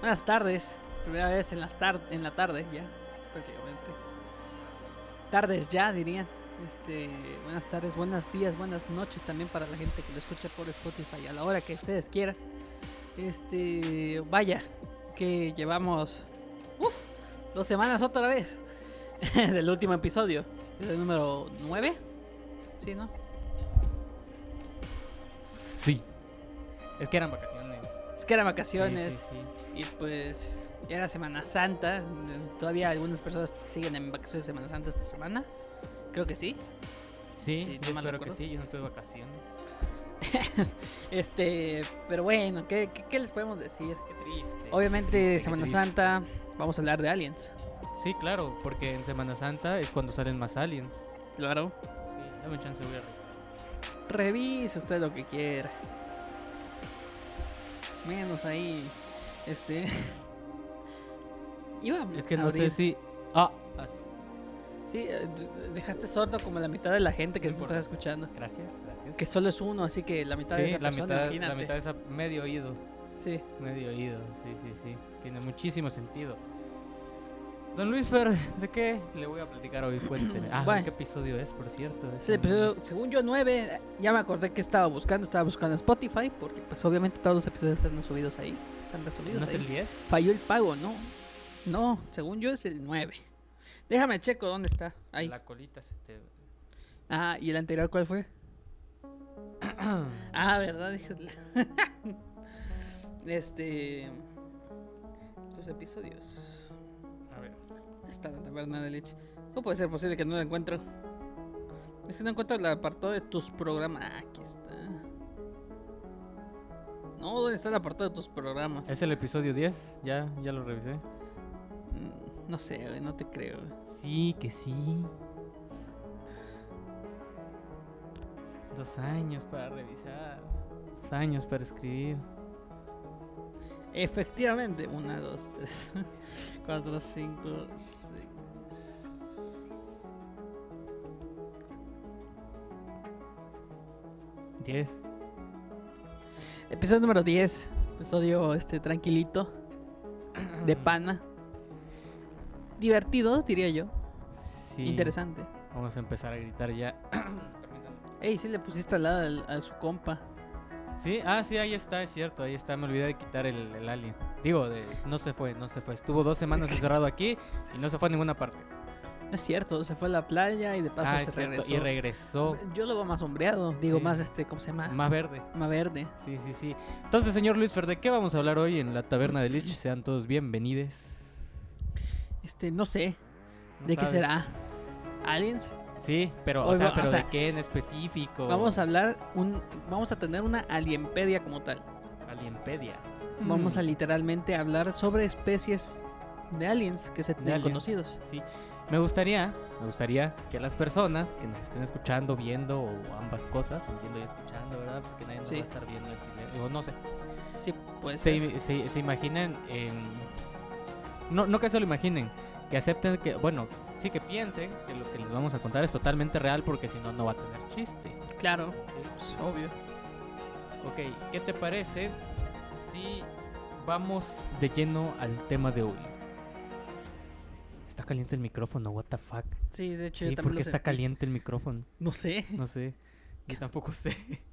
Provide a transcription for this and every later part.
Buenas tardes. Primera vez en, las tar en la tarde ya, prácticamente. Tardes ya, dirían. Este, buenas tardes, buenos días, buenas noches también para la gente que lo escucha por Spotify a la hora que ustedes quieran. Este, vaya, que llevamos uf, dos semanas otra vez del último episodio, el número 9. Sí, ¿no? Sí. Es que eran vacaciones. Es que eran vacaciones. Sí, sí, sí. Y pues ya era Semana Santa. Todavía algunas personas siguen en vacaciones de Semana Santa esta semana. Creo que sí. Sí, Sí, yo no espero que sí, yo no tuve vacaciones. Este, pero bueno, ¿qué, qué, qué les podemos decir? Qué triste. Obviamente, qué triste, qué Semana triste. Santa, vamos a hablar de aliens. Sí, claro, porque en Semana Santa es cuando salen más aliens. Claro. Sí, dame chance, voy a revisar. Revise usted lo que quiera. Menos ahí. Este. Iba a Es que no abrir- sé si. Ah, ah, sí. Sí, eh, dejaste sordo como la mitad de la gente que No esto importa. está escuchando. Gracias, gracias. Que solo es uno, así que la mitad de Sí, esa la persona, mitad, la mitad de esa medio oído. Sí. Medio oído, sí, sí, sí. Tiene muchísimo sentido. Don Luis Fer, ¿de qué le voy a platicar hoy? Cuénteme. Ah, Bueno. ¿qué episodio es, por cierto? Es el episodio, según yo, 9. Ya me acordé que estaba buscando. Estaba buscando Spotify. Porque, pues, obviamente, todos los episodios están subidos ahí. Están resubidos ¿No es ahí. el 10? Falló el pago, ¿no? No, según yo es el 9. Déjame checo dónde está. Ahí. La colita se te... Ah, ¿y el anterior cuál fue? ah, ¿verdad? Este. Tus episodios. A ver. ¿Dónde está la taberna de leche? ¿Cómo puede ser posible que no la encuentro? Es que no encuentro el apartado de tus programas. Ah, aquí está. No, ¿dónde está el apartado de tus programas? ¿Es el episodio 10? Ya, ya lo revisé. Mm, No sé, güey, no te creo. Sí, que sí. Dos años para revisar. Dos años para escribir. Efectivamente, 1, 2, 3, 4, 5, 6. 10. Episodio número 10. Episodio este tranquilito. De pana. Divertido, diría yo. Sí. Interesante. Vamos a empezar a gritar ya. Ey, sí le pusiste al lado al- a su compa. Sí, ah, sí, ahí está, es cierto, ahí está. Me olvidé de quitar el, el alien. Digo, de, no se fue, no se fue. Estuvo dos semanas encerrado aquí y no se fue a ninguna parte. No es cierto, se fue a la playa y de paso ah, se regresó. y regresó Yo lo veo más sombreado, digo Sí. más este, ¿cómo se llama? más verde. Más verde. Sí, sí, sí. Entonces, señor Luis ¿de qué vamos a hablar hoy en la taberna de Lich? Sean todos bienvenidos. Este, no sé, No ¿de qué será? ¿Aliens? Sí, pero, o sea, va- o pero sea, ¿de qué en específico? Vamos a hablar un vamos a tener una alienpedia como tal. Alienpedia. Vamos Mm. a literalmente hablar sobre especies de aliens que se tienen conocidos. Sí. Me gustaría, me gustaría que las personas que nos estén escuchando, viendo o ambas cosas, viendo y escuchando, ¿verdad? Porque nadie nos Sí. va a estar viendo el silencio. O no sé. Sí, pues se, se- se imaginen en... No, no que se lo imaginen, que acepten que, bueno, sí que piensen que lo que les vamos a contar es totalmente real porque si no, no va a tener chiste. claro, ¿sí? es obvio. Ok, ¿qué te parece si vamos de lleno al tema de hoy? Está caliente el micrófono, what the fuck. Sí, de hecho yo Sí, también porque lo está caliente el micrófono. No sé. No sé. Yo tampoco sé.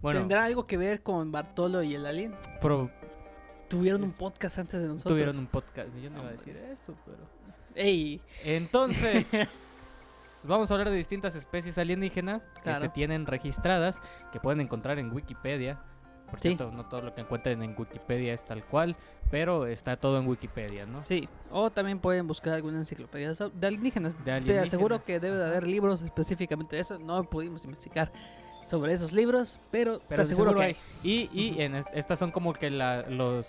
Bueno, ¿Tendrá algo que ver con Bartolo y el alien? pro- Tuvieron un podcast antes de nosotros. tuvieron un podcast. Yo no iba a decir eso, pero. Ey, Entonces, vamos a hablar de distintas especies alienígenas que se tienen registradas, que pueden encontrar en Wikipedia. Por Sí. cierto, no todo lo que encuentren en Wikipedia es tal cual, pero está todo en Wikipedia, ¿no? sí. O también pueden buscar alguna enciclopedia de alienígenas. De Te aseguro que debe de haber libros específicamente de eso. No pudimos investigar sobre esos libros, pero, te Pero aseguro seguro que hay. Y, y en estas son como que la- los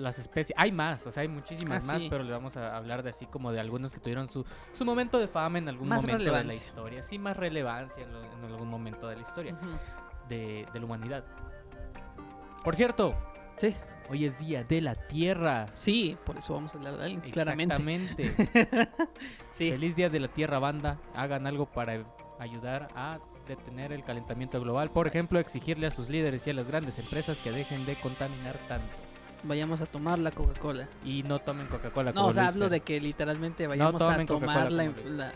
las especies. Hay más, o sea, hay muchísimas Ah, más, sí. pero le vamos a hablar de así como de algunos que tuvieron su, su momento de fama en algún Más momento de la historia. Sí, más relevancia en, lo- en algún momento de la historia de, de la humanidad. Por cierto, Sí, hoy es Día de la Tierra. sí, por eso vamos a hablar de aliens, claramente. Exactamente. Sí, Feliz Día de la Tierra, banda. Hagan algo para ayudar a detener el calentamiento global. Por ejemplo, exigirle a sus líderes y a las grandes empresas que dejen de contaminar tanto. Vayamos a tomar la Coca-Cola. Y no tomen Coca-Cola. No, o sea, hablo de que literalmente vayamos a tomar la, Luis. la,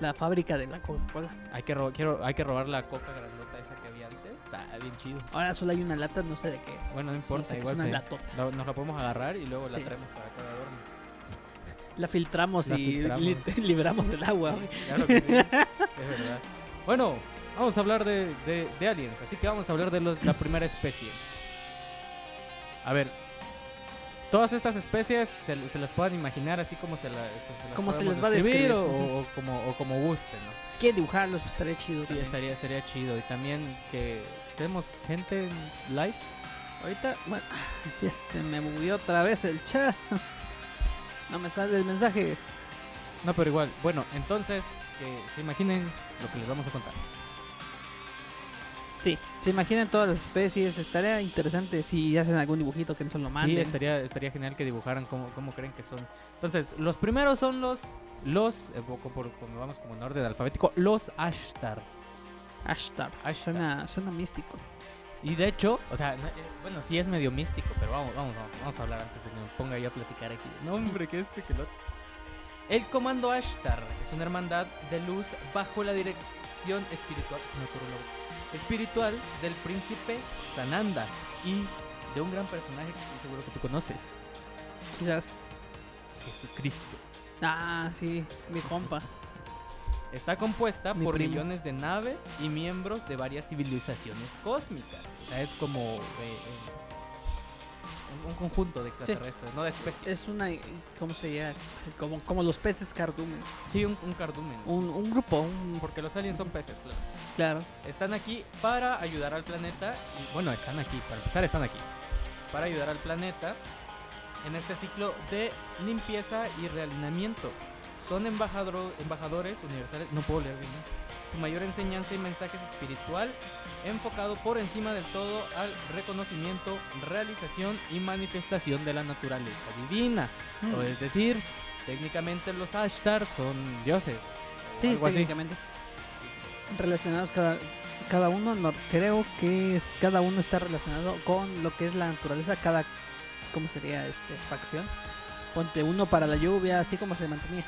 la fábrica de la Coca-Cola. Hay que, quiero, hay que robar la coca grandota esa que había antes. Está bien chido. Ahora solo hay una lata, no sé de qué es. Bueno, no importa, igual es una. La- nos la podemos agarrar y luego Sí. la traemos para cada horno. La filtramos La y filtramos. li- libramos del agua. Claro que sí, es verdad. Bueno, vamos a hablar de, de- de aliens, así que vamos a hablar de los- la primera especie. A ver, todas estas especies se, se las puedan imaginar así como se, la, se, las Como se les va a describir o, o como, o como gusten, ¿no? Si quieren dibujarlos, pues estaría chido. Sí, estaría, estaría chido. Y también que tenemos gente en live. Ahorita, bueno, sí, se me movió otra vez el chat. No me sale el mensaje. No, pero igual. Bueno, entonces, que se imaginen lo que les vamos a contar. Sí, se imaginan todas las especies. Estaría interesante si hacen algún dibujito que nos lo manden. Sí, estaría, estaría genial que dibujaran cómo, cómo creen que son. Entonces, los primeros son los, los, eh, poco por, como vamos como en orden alfabético, los Ashtar. Ashtar. Ashtar. Suena, suena místico. Y de hecho, o sea, no, eh, bueno, sí es medio místico, pero vamos, vamos, vamos, vamos a hablar antes de que me ponga yo a platicar aquí. No, hombre, que este, que lo. El Comando Ashtar es una hermandad de luz bajo la dirección espiritual, se lo- espiritual del príncipe Sananda y de un gran personaje que estoy seguro que tú conoces, Quizás. Jesucristo. Ah, sí, mi compa. Está compuesta Mi por primo. millones de naves y miembros de varias civilizaciones cósmicas. O sea, es como eh, eh, un, un conjunto de extraterrestres, no de especies. Es una. ¿Cómo se llama? Como, como los peces cardumen. Sí, un, un cardumen. Un, un grupo, un. Porque los aliens son peces, claro. Claro. Están aquí para ayudar al planeta. Y, bueno, están aquí, para empezar, están aquí. Para ayudar al planeta en este ciclo de limpieza y realineamiento. Son embajador- embajadores universales. No puedo leer bien. Su mayor enseñanza y mensaje es espiritual, enfocado por encima del todo al reconocimiento, realización y manifestación de la naturaleza divina. Mm. O es decir, técnicamente los Ashtar son dioses. Sí, así. técnicamente. Relacionados cada, cada uno, no, creo que es, cada uno está relacionado con lo que es la naturaleza, cada, ¿cómo sería este facción? Ponte uno para la lluvia, así como se mantenía.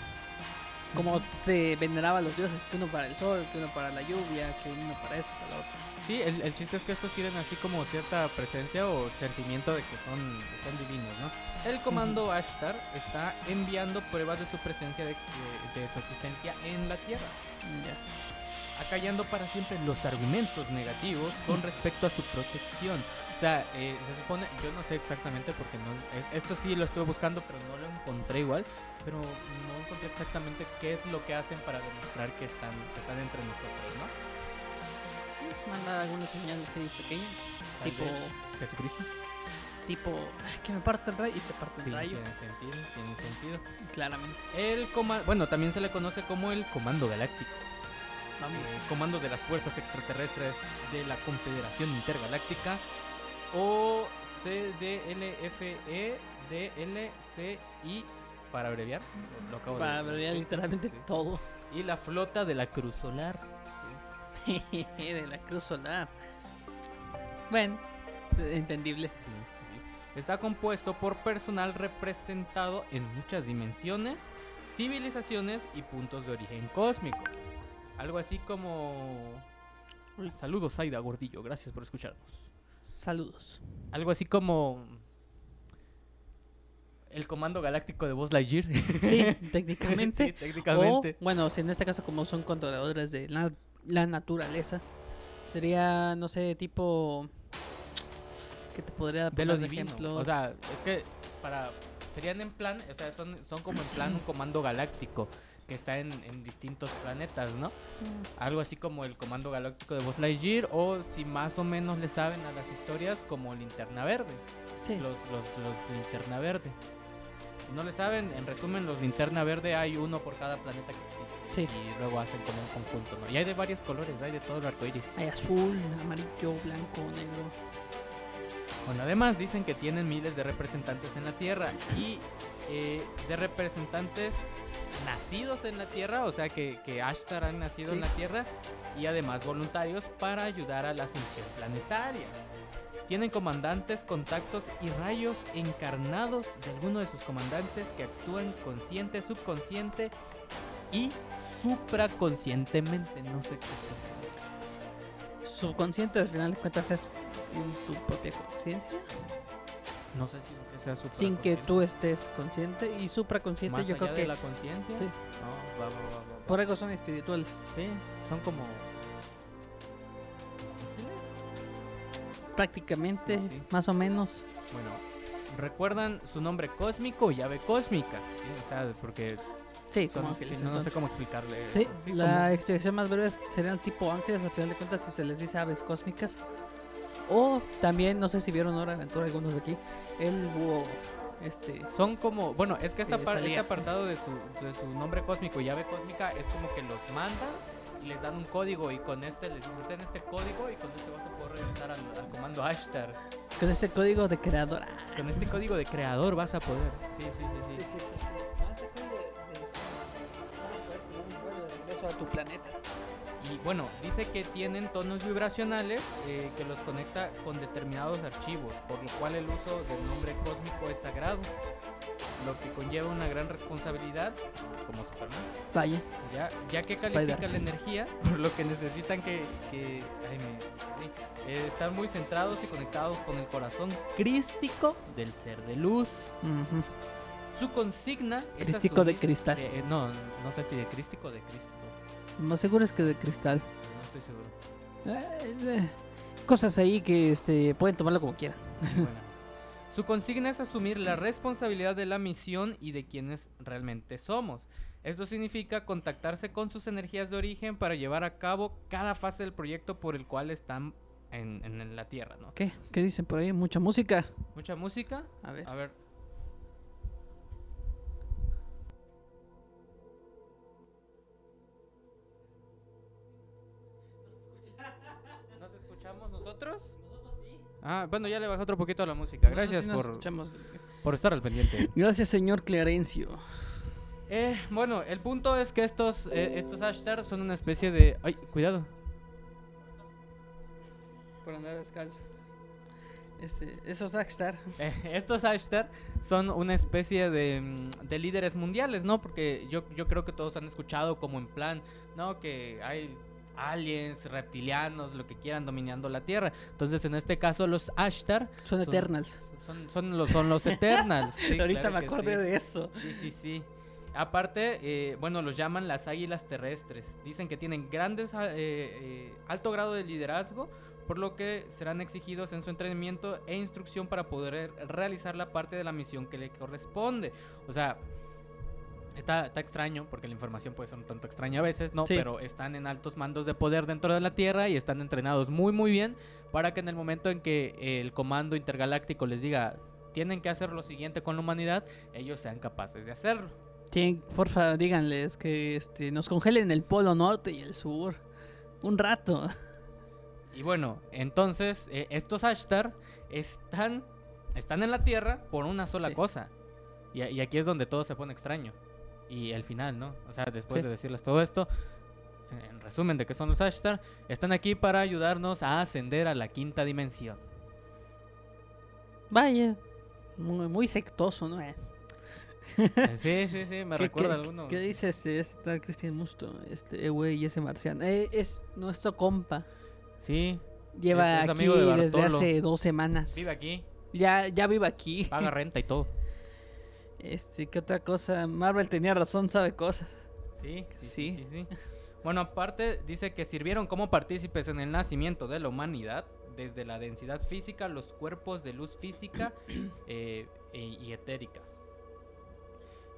Como se veneraba a los dioses, que uno para el sol, que uno para la lluvia, que uno para esto, para lo otro. Sí, el, el chiste es que estos tienen así como cierta presencia o sentimiento de que son, son divinos, ¿no? El comando Ashtar está enviando pruebas de su presencia, de, de- de su existencia en la Tierra, Ya. acallando para siempre los argumentos negativos con respecto a su protección. Eh, se supone, yo no sé exactamente porque no, eh, esto sí lo estuve buscando, pero no lo encontré igual, pero no encontré exactamente qué es lo que hacen para demostrar que están, que están entre nosotros, ¿no? Manda alguna señal así pequeña, Tal tipo, Jesucristo. tipo, "Ay, que me parte el rayo y te parte el Sí, rayo. tiene sentido, tiene sentido. Claramente. El comando, bueno, también se le conoce como el Comando Galáctico, eh, Comando de las Fuerzas Extraterrestres de la Confederación Intergaláctica o CDLFE DLCI para abreviar, lo acabo Para de abreviar literalmente sí. todo. Y la flota de la Cruz Solar. sí. de la cruz solar. Bueno, entendible. Sí, sí. Está compuesto por personal representado en muchas dimensiones, civilizaciones y puntos de origen cósmico. Algo así como... Saludos, Aida Gordillo, gracias por escucharnos. Saludos. Algo así como... El comando galáctico de Buzz Lightyear. Sí, técnicamente. sí, técnicamente. O, bueno, si en este caso como son controladores de la, la naturaleza, sería, no sé, tipo... ¿Qué te podría de lo de divino. ejemplo? O sea, es que para serían en plan, o sea, son, son como en plan un comando galáctico que está en, en distintos planetas, ¿no? Mm, Algo así como el comando galáctico de Buzz Lightyear o si más o menos le saben a las historias como Linterna Verde, sí. los, los, los Linterna Verde. Si no le saben, en resumen, los Linterna Verde hay uno por cada planeta que existe Sí. y luego hacen como un conjunto, ¿no? Y hay de varios colores, hay de todo el arco iris. Hay azul, amarillo, blanco, negro. Bueno, además dicen que tienen miles de representantes en la Tierra y eh, de representantes nacidos en la Tierra, o sea que, que Ashtar han nacido en la Tierra y además voluntarios para ayudar a la ascensión planetaria. Tienen comandantes, contactos y rayos encarnados de alguno de sus comandantes que actúan consciente, subconsciente y supraconscientemente. No sé qué es eso. Subconsciente al final de cuentas es tu propia conciencia. No sé si sea Sin que tú estés consciente. Y supraconsciente Más yo allá creo de que la conciencia. sí. No, va, va, va, por algo son espirituales. Sí, son como. Prácticamente, Sí, sí. más o menos. Bueno, ¿recuerdan su nombre cósmico? Llave cósmica. Sí, o sea, porque Sí, como ángeles. no, no sé cómo explicarle. Sí, sí, la como- explicación más breve es- serían tipo ángeles, al final de cuentas, si se les dice aves cósmicas. O también, no sé si vieron Hora de Aventura algunos de aquí, el búho. Este, Son como, bueno, es que esta par- este apartado de su, de su nombre cósmico, llave cósmica, es como que los mandan y les dan un código y con este les ten este código y con este vas a poder regresar al, al comando Ashtar. con este código de creador. Ah, Con este código de creador vas a poder. Sí, sí, sí, sí. sí, sí, sí. Con ese código de, de- vas a poder tener un vuelo de regreso a tu planeta. Y bueno, dice que tienen tonos vibracionales eh, que los conecta con determinados archivos, por lo cual el uso del nombre cósmico es sagrado, lo que conlleva una gran responsabilidad, como Superman, Vaya. ya, ya que Spider. califica la energía, por lo que necesitan que, que- ay, me- sí, eh, estar muy centrados y conectados con el corazón crístico del ser de luz. Su consigna es Crístico de cristal. eh, no, no sé si de crístico o de Cristo, Más seguro es que de cristal. no estoy seguro. Eh, eh, cosas ahí que este, pueden tomarlo como quieran. Buena. Su consigna es asumir la responsabilidad de la misión y de quienes realmente somos. Esto significa contactarse con sus energías de origen para llevar a cabo cada fase del proyecto por el cual están en, en la Tierra, ¿no? ¿Qué? ¿Qué dicen por ahí? Mucha música. Mucha música. A ver. A ver. Nosotros? Ah, bueno, ya le bajé otro poquito a la música. Gracias sí por, estar al pendiente. Gracias, señor Clarencio. Eh, bueno, el punto es que estos, eh, estos hashtags son una especie de... ¡Ay, cuidado! Por andar descalzo. Este, esos Rockstar. Eh, estos hashtags son una especie de, mm, de líderes mundiales, ¿no? Porque yo, yo creo que todos han escuchado como en plan, ¿no? Que hay aliens, reptilianos, lo que quieran dominando la Tierra. Entonces, en este caso, los hashtags Son, Son- Eternals. son, son, los, son los Eternals. Sí, Ahorita claro me acordé sí. de eso. Sí, sí, sí. Aparte, eh, bueno, los llaman las águilas terrestres. Dicen que tienen grandes, eh, eh, alto grado de liderazgo, por lo que serán exigidos en su entrenamiento e instrucción para poder realizar la parte de la misión que le corresponde. O sea, está, está extraño, porque la información puede ser un tanto extraña a veces, ¿no? Sí. Pero están en altos mandos de poder dentro de la Tierra y están entrenados muy, muy bien para que en el momento en que el comando intergaláctico les diga tienen que hacer lo siguiente con la humanidad, ellos sean capaces de hacerlo. Tienen- porfa, díganles que este, nos congelen el polo norte y el sur. Un rato. Y bueno, entonces eh, estos Ashtar están, están en la Tierra por una sola Sí. cosa. Y, y aquí es donde todo se pone extraño. Y el final, ¿no? O sea, después Sí. de decirles todo esto, en- en resumen de qué son los Ashtar, están aquí para ayudarnos a ascender a la quinta dimensión. Vaya. Muy, muy sectoso, ¿no? Eh, Eh, sí, sí, sí, me ¿Qué- recuerda a alguno. ¿Qué dice este, este tal Cristian Musto? Este eh, güey y ese marciano. Eh, es nuestro compa. Sí, Lleva Es- es aquí amigo de desde hace dos semanas. vive aquí, Ya, ya vive aquí. paga renta y todo. Este, ¿qué otra cosa? Marvel tenía razón, sabe cosas. Sí, sí, sí, Sí. sí. Bueno, aparte dice que sirvieron como partícipes en el nacimiento de la humanidad, desde la densidad física, los cuerpos de luz física eh, e- y etérica.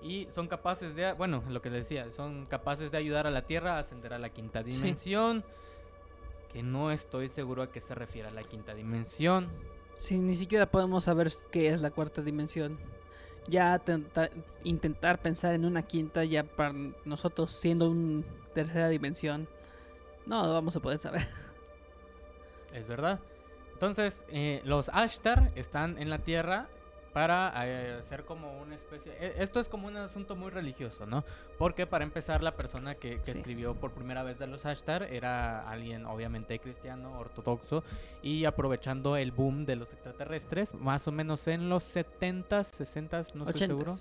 Y son capaces de, bueno, lo que les decía, son capaces de ayudar a la Tierra a ascender a la quinta Sí. dimensión. Que no estoy seguro a qué se refiere a la quinta dimensión. Sí, ni siquiera podemos saber qué es la cuarta dimensión. Ya tenta- intentar pensar en una quinta ya para nosotros siendo una tercera dimensión. No, no vamos a poder saber. Es verdad. Entonces, eh, los Ashtar están en la Tierra para eh, hacer como una especie... e- Esto es como un asunto muy religioso, ¿no? Porque para empezar la persona que, que Sí. escribió por primera vez de los Ashtar era alguien obviamente cristiano, ortodoxo, y aprovechando el boom de los extraterrestres, más o menos en los 70s, 60s, no estoy seguro.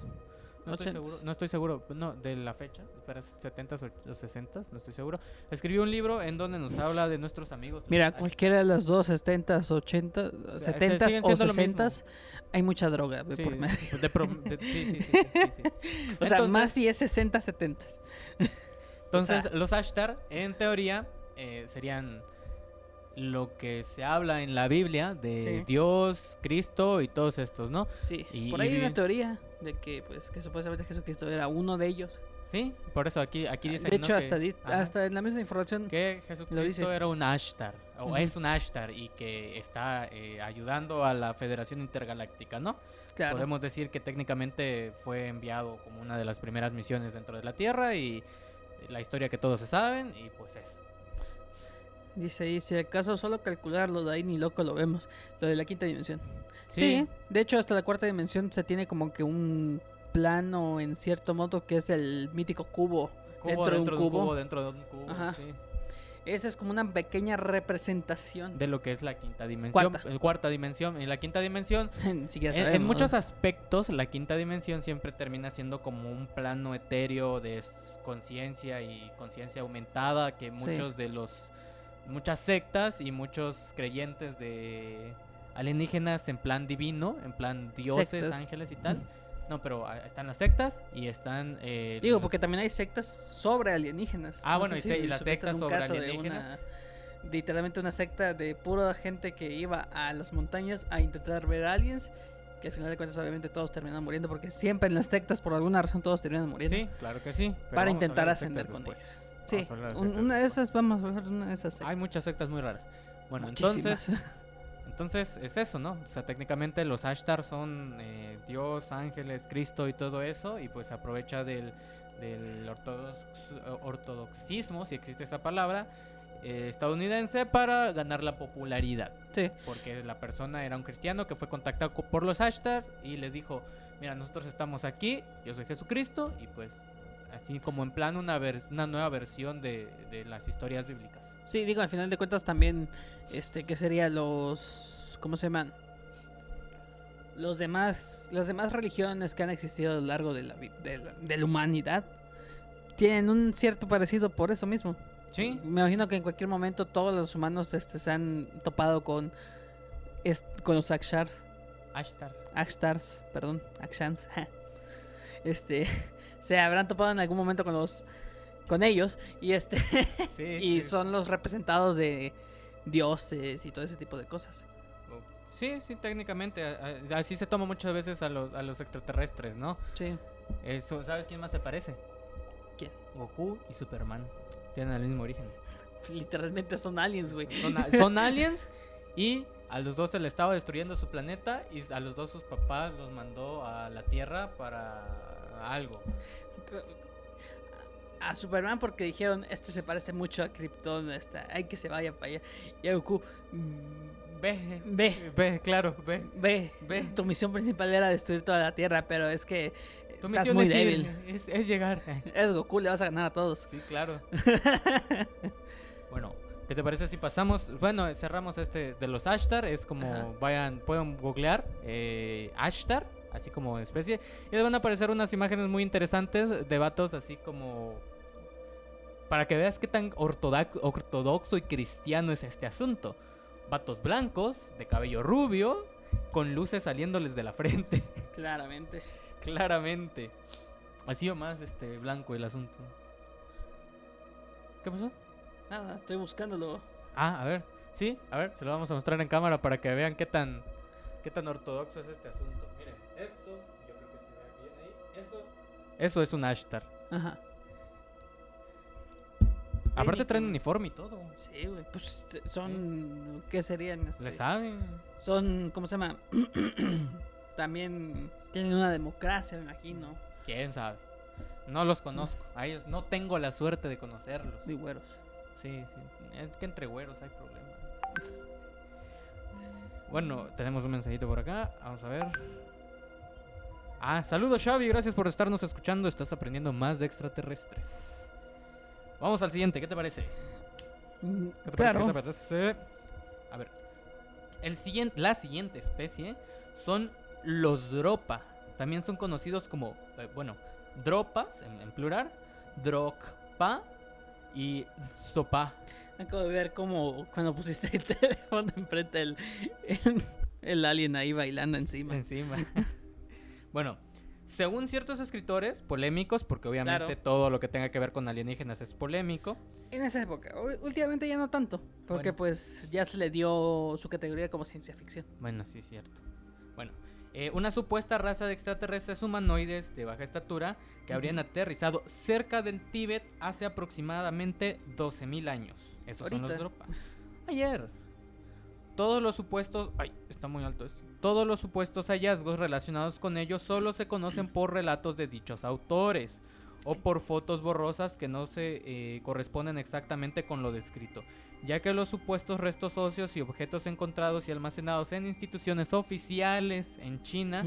No estoy seguro, no estoy seguro, no, de la fecha, espera, 70s o 60s, no estoy seguro. Escribió un libro en donde nos habla de nuestros amigos. los Mira, Ashtar. cualquiera de las dos, 70s, 80s, sea, se- 70s siguen o siendo lo mismo. 60s, hay mucha droga de Sí, por medio. de pro- de- sí, sí. O sea, Entonces- más si es 60, 70. Entonces, sea- los Ashtar, en teoría, eh, serían lo que se habla en la Biblia de Sí. Dios, Cristo y todos estos, ¿no? Sí, Y- por ahí hay una teoría de que, pues, que supuestamente Jesucristo era uno de ellos. Sí, por eso aquí, aquí dice de hecho, hasta, di- ajá, hasta en la misma información. que Jesucristo dice. era un Ashtar, o es un Ashtar, y que está eh, ayudando a la Federación Intergaláctica, ¿no? Claro, Podemos decir que técnicamente fue enviado como una de las primeras misiones dentro de la Tierra y la historia que todos se saben, y pues eso. Dice ahí, si acaso solo calcularlo, de ahí ni loco lo vemos. Lo de la quinta dimensión. Sí. Sí. de hecho hasta la cuarta dimensión se tiene como que un plano en cierto modo que es el mítico cubo. Cubo Dentro de un cubo. dentro de un cubo, Ajá. sí. Esa es como una pequeña representación. de lo que es la quinta dimensión. Cuarta. eh, cuarta dimensión. En la quinta dimensión, siquiera en, en muchos aspectos, la quinta dimensión siempre termina siendo como un plano etéreo de conciencia y conciencia aumentada que Sí. muchos de los muchas sectas y muchos creyentes de alienígenas en plan divino, en plan dioses, Sectas. ángeles y tal. No, pero ah, están las sectas y están eh, Digo, los- porque también hay sectas sobre alienígenas. Ah, No bueno, y si se- y las sectas sobre alienígenas. una- literalmente una secta de pura gente que iba a las montañas a intentar ver aliens. Que al final de cuentas, obviamente, todos terminan muriendo. Porque siempre en las sectas, por alguna razón, todos terminan muriendo. Sí, claro que sí. pero Para intentar ascender con ellos. Sí, hablar de un- una de esas, vamos a ver una de esas sectas. Hay muchas sectas muy raras. Bueno, Muchísimas. entonces, entonces es eso, ¿no? O sea, técnicamente los Ashtar son eh, Dios, ángeles, Cristo y todo eso, y pues aprovecha del, del ortodox- ortodoxismo, si existe esa palabra, eh, estadounidense para ganar la popularidad. Sí. Porque la persona era un cristiano que fue contactado co- por los Ashtars y les dijo, mira, nosotros estamos aquí, yo soy Jesucristo, y pues así como en plan una, ver- una nueva versión de, de las historias bíblicas. Sí, digo, al final de cuentas también, este, ¿qué sería los, ¿cómo se llaman? Los demás, las demás religiones que han existido a lo largo de la, de la, de la humanidad tienen un cierto parecido por eso mismo. Sí, Me imagino que en cualquier momento todos los humanos este, se han topado con, con los Akshars, Ashtar. Akstars, perdón, Akshans. este, se habrán topado en algún momento con los, con ellos y este, Sí, y sí. son los representados de dioses y todo ese tipo de cosas. Sí, sí, técnicamente. Así se toma muchas veces a los, a los extraterrestres, ¿no? Sí. Eso, ¿Sabes quién más se parece? ¿Quién? Goku y Superman. Tienen el mismo origen. Literalmente son aliens, güey. Son aliens y a los dos se le estaba destruyendo su planeta y a los dos sus papás los mandó a la Tierra para algo. A Superman porque dijeron, este se parece mucho a Krypton, esta, hay que se vaya para allá. Y a Goku, "Mm, Ve, ve, ve, claro, ve. ve, Ve. Tu misión principal era destruir toda la Tierra, pero es que Tu estás misión muy es, ir, débil. es, es llegar. Es Goku, le vas a ganar a todos. Sí, claro. bueno, ¿qué te parece si pasamos? Bueno, cerramos este de los Ashtar. Es como Ajá. vayan, pueden googlear eh, Ashtar, así como especie. Y les van a aparecer unas imágenes muy interesantes de vatos, así como. Para que veas qué tan ortodoxo y cristiano es este asunto. Vatos blancos, de cabello rubio, con luces saliéndoles de la frente. Claramente. Claramente. Así o más este blanco el asunto. ¿Qué pasó? Nada, estoy buscándolo. Ah, a ver. Sí, a ver, se lo vamos a mostrar en cámara para que vean qué tan qué tan ortodoxo es este asunto. Eso es un Ashtar. Ajá. Aparte traen uniforme y todo. Sí, güey. Pues son. ¿Qué serían? este? Le saben. Son. ¿Cómo se llama? También tienen una democracia, me imagino. ¿Quién sabe? No los conozco. A ellos no tengo la suerte de conocerlos. Muy güeros. Sí, sí. Es que entre güeros hay problema. Bueno, tenemos un mensajito por acá. Vamos a ver. Ah, saludos Xavi, gracias por estarnos escuchando. Estás aprendiendo más de extraterrestres. Vamos al siguiente, ¿qué te parece? Mm, ¿Qué te Claro. parece? ¿Qué te parece? A ver. El siguiente, la siguiente especie son los dropa. También son conocidos como, eh, bueno, dropas en, en plural, drocpa y sopa. Acabo de ver cómo cuando pusiste el teléfono enfrente el, el, el alien ahí bailando encima. encima. bueno, según ciertos escritores polémicos, porque obviamente Claro. todo lo que tenga que ver con alienígenas es polémico. En esa época, últimamente ya no tanto, porque Bueno. pues ya se le dio su categoría como ciencia ficción. Bueno, sí, es cierto. Bueno, eh, una supuesta raza de extraterrestres humanoides de baja estatura que habrían aterrizado cerca del Tíbet hace aproximadamente 12.000 años. Esos son los. Dropa. Ayer. Todos los supuestos... Ay, está muy alto esto. Todos los supuestos hallazgos relacionados con ellos solo se conocen por relatos de dichos autores o por fotos borrosas que no se eh, corresponden exactamente con lo descrito, ya que los supuestos restos óseos y objetos encontrados y almacenados en instituciones oficiales en China,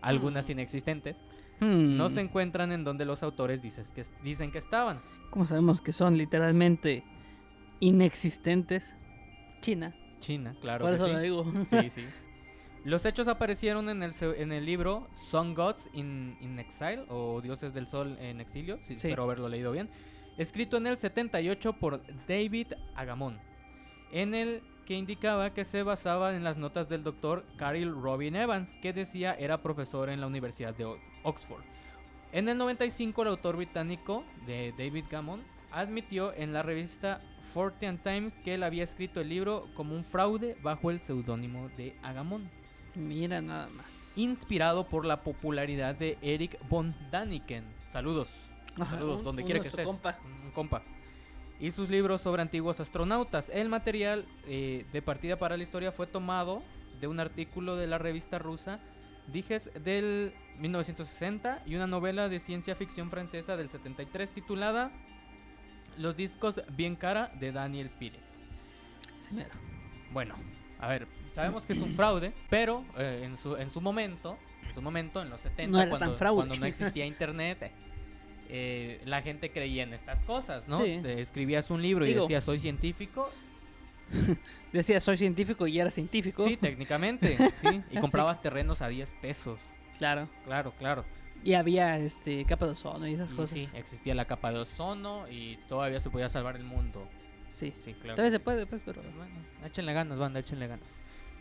algunas Mm. inexistentes, Hmm, no se encuentran en donde los autores dices que, dicen que estaban. ¿Cómo sabemos que son literalmente inexistentes? China. China, claro. Por que eso sí. lo digo. Sí, sí. Los hechos aparecieron en el, en el libro Sun Gods in, in Exile o Dioses del Sol en Exilio, Sí. espero haberlo leído bien, escrito en el 78 por David Agamón, en el que indicaba que se basaba en las notas del doctor Caril Robin Evans, que decía era profesor en la Universidad de Ox- Oxford. En el 95 el autor británico de David Gammon admitió en la revista Fortean Times que él había escrito el libro como un fraude bajo el seudónimo de Agamón, Mira nada más. inspirado por la popularidad de Eric von Daniken. Saludos, Ajá, saludos, un- donde quiera que estés. compa. Un compa. Y sus libros sobre antiguos astronautas. El material eh, de partida para la historia fue tomado de un artículo de la revista rusa Diges del 1960 y una novela de ciencia ficción francesa del 73 titulada Los discos bien cara de Daniel Piret. Sí, mira. Bueno, a ver, sabemos que es un fraude, pero eh, en, su, en su momento, en su momento, en los 70, No era tan cuando, no existía internet, eh, la gente creía en estas cosas, ¿no? Sí. Te escribías un libro y decías, soy científico. Decía, soy científico y era científico. Sí, técnicamente, sí. Y comprabas terrenos a 10 pesos. Claro. Claro, claro. Y había este capa de ozono y esas Y cosas. sí, existía la capa de ozono y todavía se podía salvar el mundo. Sí. Sí, claro. Todavía se puede, pues, pero. Bueno, échenle ganas, banda, échenle ganas.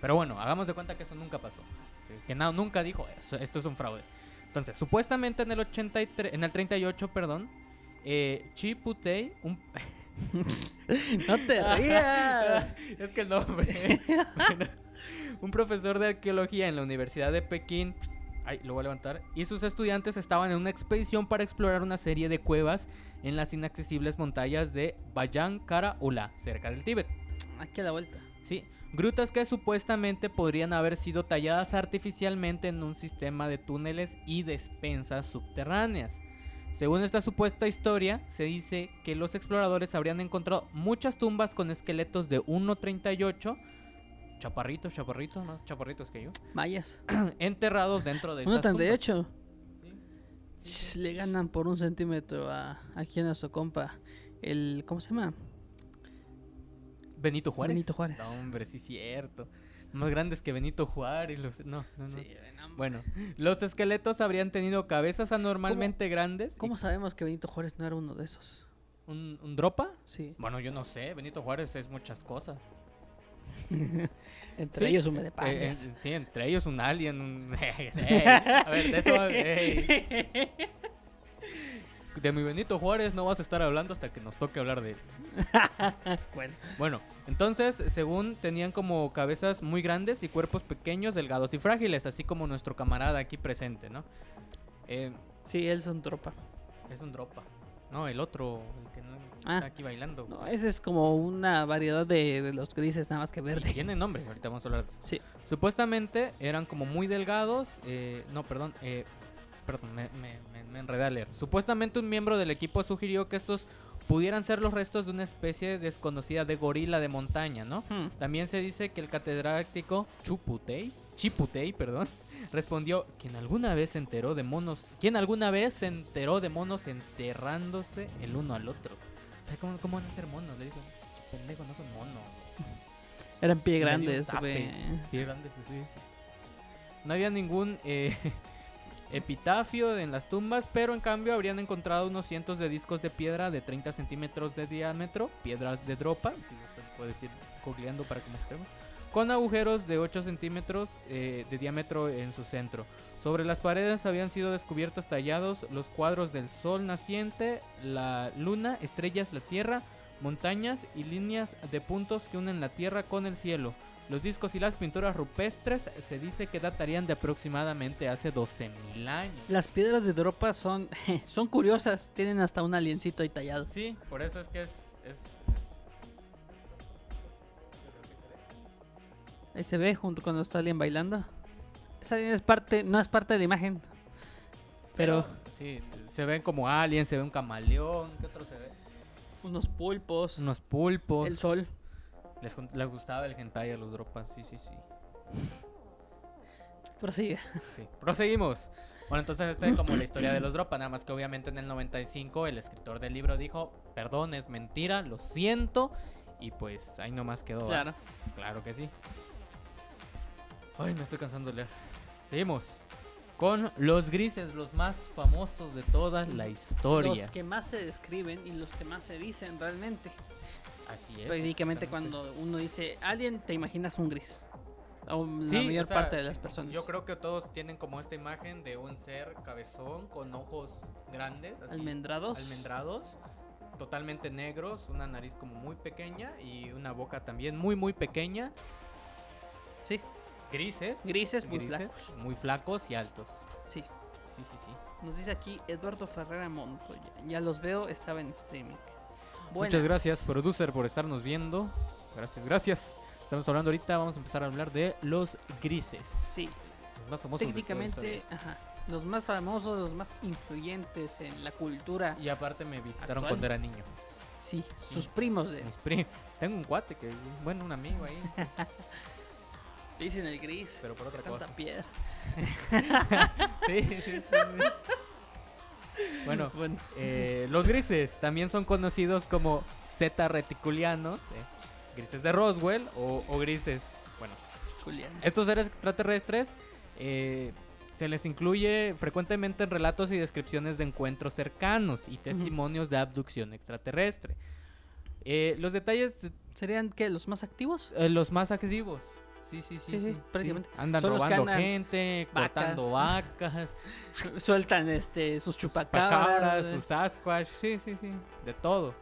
Pero bueno, hagamos de cuenta que eso nunca pasó. Sí, que no, nunca dijo "Eso- esto es un fraude. Entonces, supuestamente en el 83, en el 38, perdón, eh, Chiputei, un no te rías. es que el nombre. Bueno, un profesor de arqueología en la Universidad de Pekín, ay, lo voy a levantar, y sus estudiantes estaban en una expedición para explorar una serie de cuevas en las inaccesibles montañas de Bayan Kara Ula, cerca del Tíbet. Aquí a la vuelta. Sí, grutas que supuestamente podrían haber sido talladas artificialmente en un sistema de túneles y despensas subterráneas. Según esta supuesta historia, se dice que los exploradores habrían encontrado muchas tumbas con esqueletos de 1.38, chaparritos, chaparritos, más chaparritos que yo, Mayas. enterrados dentro de estas tumbas. 1.38. Sí. Le ganan por un centímetro a aquí a nuestro compa. El. ¿Cómo se llama? Benito Juárez. Benito Juárez. No, hombre, sí cierto. Más grandes que Benito Juárez. Los... No, no, no. Sí, no, Bueno, los esqueletos habrían tenido cabezas anormalmente grandes. y- ¿Cómo sabemos que Benito Juárez no era uno de esos? ¿Un, un dropa? Sí. Bueno, yo no sé. Benito Juárez es muchas cosas. Entre Sí. ellos un Eh, medepayas. eh, sí, entre ellos un alien. Un... A ver, de eso. De mi Benito Juárez no vas a estar hablando hasta que nos toque hablar de él. bueno. Bueno, entonces, según tenían como cabezas muy grandes y cuerpos pequeños, delgados y frágiles, así como nuestro camarada aquí presente, ¿no? Eh, Sí, él es un tropa. es un dropa. No, el otro, el que no Ah. está aquí bailando. No, ese es como una variedad de, de los grises, nada más que Y verde. Tiene nombre, ahorita vamos a hablar de eso. Sí. Supuestamente eran como muy delgados. eh, no, perdón. eh, perdón, me, me, me- me enredé a leer. Supuestamente un miembro del equipo sugirió que estos pudieran ser los restos de una especie desconocida de gorila de montaña, ¿no? Hmm. También se dice que el catedrático Chuputei, Chiputei, perdón, respondió, ¿quién alguna vez se enteró de monos? ¿Quién alguna vez se enteró de monos enterrándose el uno al otro? O sea, ¿cómo, cómo van a ser monos? Le digo, pendejo, no son monos. Eran pie grandes, güey. Pie grande, pues, sí. No había ningún eh, epitafio en las tumbas, pero en cambio habrían encontrado unos cientos de discos de piedra de 30 centímetros de diámetro, piedras de dropa, si puedes ir googleando para que mostremos, con agujeros de 8 centímetros eh, de diámetro en su centro. Sobre las paredes habían sido descubiertos tallados los cuadros del sol naciente, la luna, estrellas, la tierra, montañas y líneas de puntos que unen la tierra con el cielo. Los discos y las pinturas rupestres se dice que datarían de aproximadamente hace 12.000 años. Las piedras de dropa son, son curiosas. Tienen hasta un aliencito ahí tallado. Sí, por eso es que es... es, Ahí se ve junto con los alien bailando. Esa alien es parte, no es parte de la imagen. Pero Sí, se ven como aliens, se ve un camaleón, ¿qué otro se ve? unos pulpos, Unos pulpos. el sol. Les, les gustaba el hentai a los dropas, sí, sí, sí. Prosigue. Sí, proseguimos. Bueno, entonces esta es como la historia de los dropas, nada más que obviamente en el 95 el escritor del libro dijo, perdón, es mentira, lo siento, y pues ahí nomás quedó. Claro. Claro que sí. Ay, me estoy cansando de leer. Seguimos con los grises, los más famosos de toda la historia. Los que más se describen y los que más se dicen realmente. Así es. Prácticamente cuando uno dice alien, te imaginas un gris. O Sí, la o mayor sea, parte de las personas. Yo creo que todos tienen como esta imagen de un ser cabezón con ojos grandes, así, Almendrados. almendrados, totalmente negros, una nariz como muy pequeña y una boca también muy muy pequeña, Sí, grises, grises, muy grises, flacos. muy flacos y altos. Sí. Sí, sí, sí. Nos dice aquí Eduardo Ferrera Montoya. Ya los veo, estaba en streaming. Muchas gracias, producer, por estarnos viendo. Gracias, gracias. Estamos hablando ahorita, vamos a empezar a hablar de los grises. Sí, Los más famosos técnicamente, ajá, los más famosos, los más influyentes en la cultura. Y aparte me visitaron Actual. cuando era niño. Sí, sus primos de Mis pri- Tengo un cuate que, bueno, un amigo ahí, dicen el gris. pero por otra Tanta cosa. piedra. Sí, sí, sí, sí. Bueno, Bueno, eh, los grises también son conocidos como zeta reticulianos, eh, grises de Roswell o, o grises. Bueno, estos seres extraterrestres eh, se les incluye frecuentemente en relatos y descripciones de encuentros cercanos y testimonios de abducción extraterrestre. Eh, los detalles, ¿Serían qué? ¿Los más activos? los más activos. Sí, sí, sí, Sí, sí, prácticamente. Andan Son robando andan gente, vacas. cortando vacas, Sueltan este sus chupacabras. eh. sus Sasquatch, sí, sí, sí, de todo.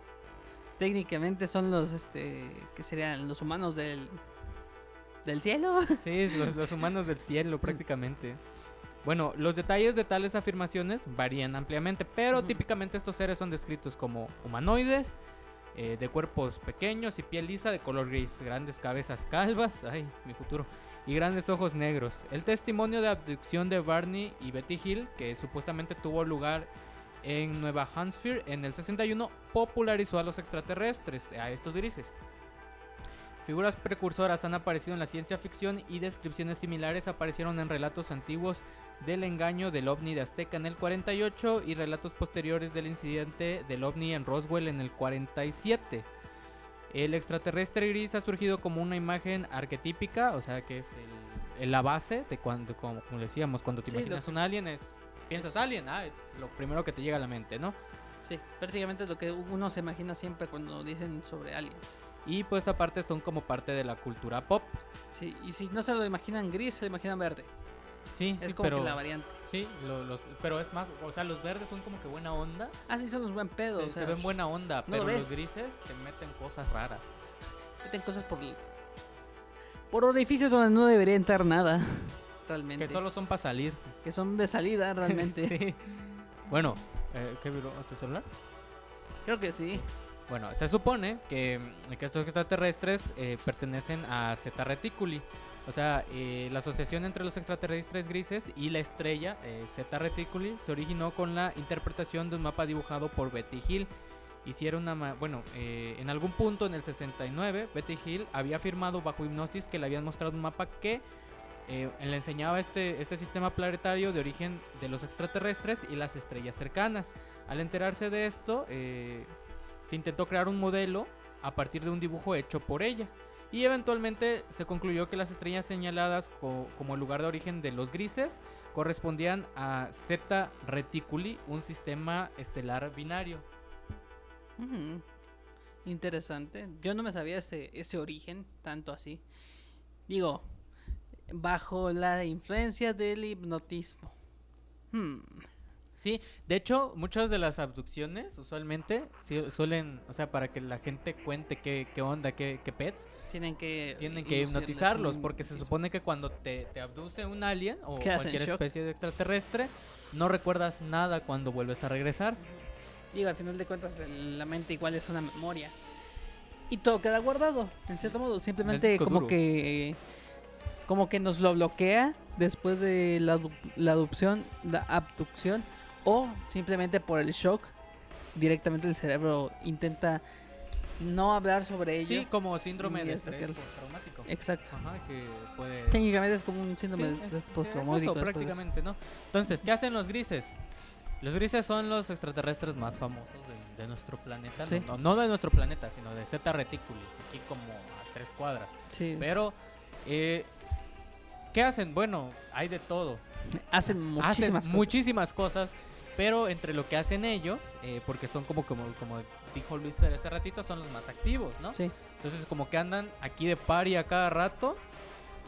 Técnicamente son los este que serían los humanos del del cielo. Sí, los, los humanos del cielo prácticamente. Bueno, los detalles de tales afirmaciones varían ampliamente, pero típicamente estos seres son descritos como humanoides, eh, de cuerpos pequeños y piel lisa de color gris, grandes cabezas calvas, ay, mi futuro, y grandes ojos negros. El testimonio de abducción de Barney y Betty Hill, que supuestamente tuvo lugar en Nueva Hampshire en el 61, popularizó a los extraterrestres, a estos grises. Figuras precursoras han aparecido en la ciencia ficción y descripciones similares aparecieron en relatos antiguos del engaño del ovni de Azteca en el 48 y relatos posteriores del incidente del ovni en Roswell en el 47. El extraterrestre gris ha surgido como una imagen arquetípica, o sea que es el- la base de cuando, como, como decíamos, cuando te Sí, imaginas que- un alien es... Piensas es- alien, ah, es lo primero que te llega a la mente, ¿no? Sí, prácticamente lo que uno se imagina siempre cuando dicen sobre aliens. Y pues aparte son como parte de la cultura pop. Sí, y si no se lo imaginan gris, se lo imaginan verde. Sí, Es sí, como pero... que la variante. Sí, lo- los, pero es más, o sea, los verdes son como que buena onda. Ah, sí, son los buen pedo. Se, o se sea, ven buena onda, no lo pero los grises te meten cosas raras. meten cosas por por orificios donde no debería entrar nada. Realmente. Que solo son para salir. Que son de salida, realmente. Sí. Bueno, eh, ¿qué viró tu celular? Creo que sí. Bueno, se supone que, que estos extraterrestres eh, pertenecen a Zeta Reticuli. O sea, eh, la asociación entre los extraterrestres grises y la estrella eh, Zeta Reticuli se originó con la interpretación de un mapa dibujado por Betty Hill. Hicieron una. Bueno, eh, en algún punto en el 69, Betty Hill había afirmado bajo hipnosis que le habían mostrado un mapa que eh, le enseñaba este, este sistema planetario de origen de los extraterrestres y las estrellas cercanas. Al enterarse de esto, eh, se intentó crear un modelo a partir de un dibujo hecho por ella. Y eventualmente se concluyó que las estrellas señaladas co- como el lugar de origen de los grises correspondían a Zeta Reticuli, un sistema estelar binario. Interesante. Yo no me sabía ese, ese origen, tanto así. Digo, bajo la influencia del hipnotismo. Hmm. Sí, de hecho, muchas de las abducciones usualmente sí suelen, o sea, para que la gente cuente qué, qué onda, qué, qué pets, Tienen que. tienen que hipnotizarlos, un porque se supone que cuando te, te abduce un alien o cualquier especie de extraterrestre, no recuerdas nada cuando vuelves a regresar. Digo, al final de cuentas, la mente igual es una memoria. Y todo queda guardado, en cierto modo. Simplemente como duro. que. Como que nos lo bloquea después de la, la adopción, la abducción. O simplemente por el shock. Directamente el cerebro intenta no hablar sobre ello. Sí, como síndrome de es estrés postraumático. Exacto. Ajá, que puede... Técnicamente es como un Sí, síndrome es- de estrés es postraumático. eso. prácticamente, ¿no? Entonces, ¿qué hacen los grises? Los grises son los extraterrestres más famosos de, de nuestro planeta. Sí. No, no de nuestro planeta, sino de Zeta Reticuli, aquí como a tres cuadras. Sí. Pero, eh, ¿qué hacen? Bueno, hay de todo. Hacen muchísimas hacen cosas. muchísimas cosas, pero entre lo que hacen ellos, eh, porque son como, como, como dijo Luis Fer hace ratito, son los más activos, ¿no? Sí. Entonces como que andan aquí de pari a cada rato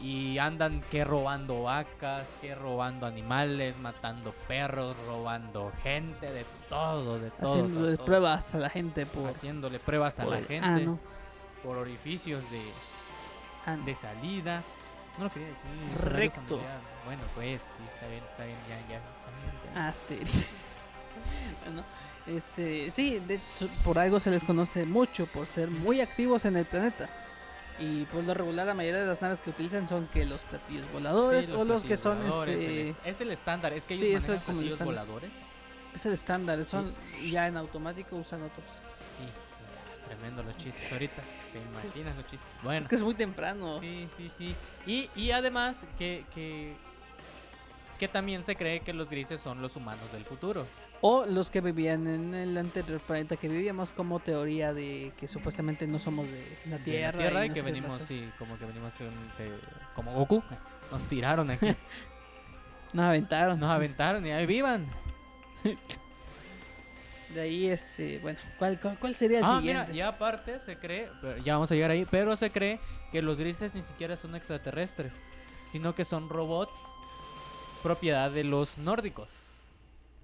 y andan que robando vacas, que robando animales, matando perros, robando gente, de todo, de todo. Todo. pruebas a la gente por. Haciéndole pruebas a la el gente ano. por orificios de, de salida. No lo quería decir. Recto. Bueno, pues, sí, está bien, está bien, ya, ya. Ah, Asteris. Bueno, este, sí, de hecho, por algo se les conoce mucho, por ser muy activos en el planeta. Y por lo regular, la mayoría de las naves que utilizan son que los platillos voladores Sí, o los que son este. el es, el estándar, es que Sí, ellos eso manejan es como platillos voladores. Es el estándar, son ya en automático usan otros. Sí, ya, tremendo los chistes ahorita. ¿Te imaginas los chistes? Bueno, Es que es muy temprano. sí, sí, sí. Y, y además que, que, que también se cree que los grises son los humanos del futuro. O los que vivían en el anterior planeta que vivíamos, como teoría de que supuestamente no somos de la De Tierra. la Tierra y no que venimos, sí, como que venimos de de- como Goku. Nos tiraron aquí, Nos aventaron. nos aventaron y ahí vivan. De ahí, este, bueno, ¿cuál, cuál, cuál sería el Ah, siguiente? mira, y aparte se cree, ya vamos a llegar ahí, pero se cree que los grises ni siquiera son extraterrestres, sino que son robots propiedad de los nórdicos.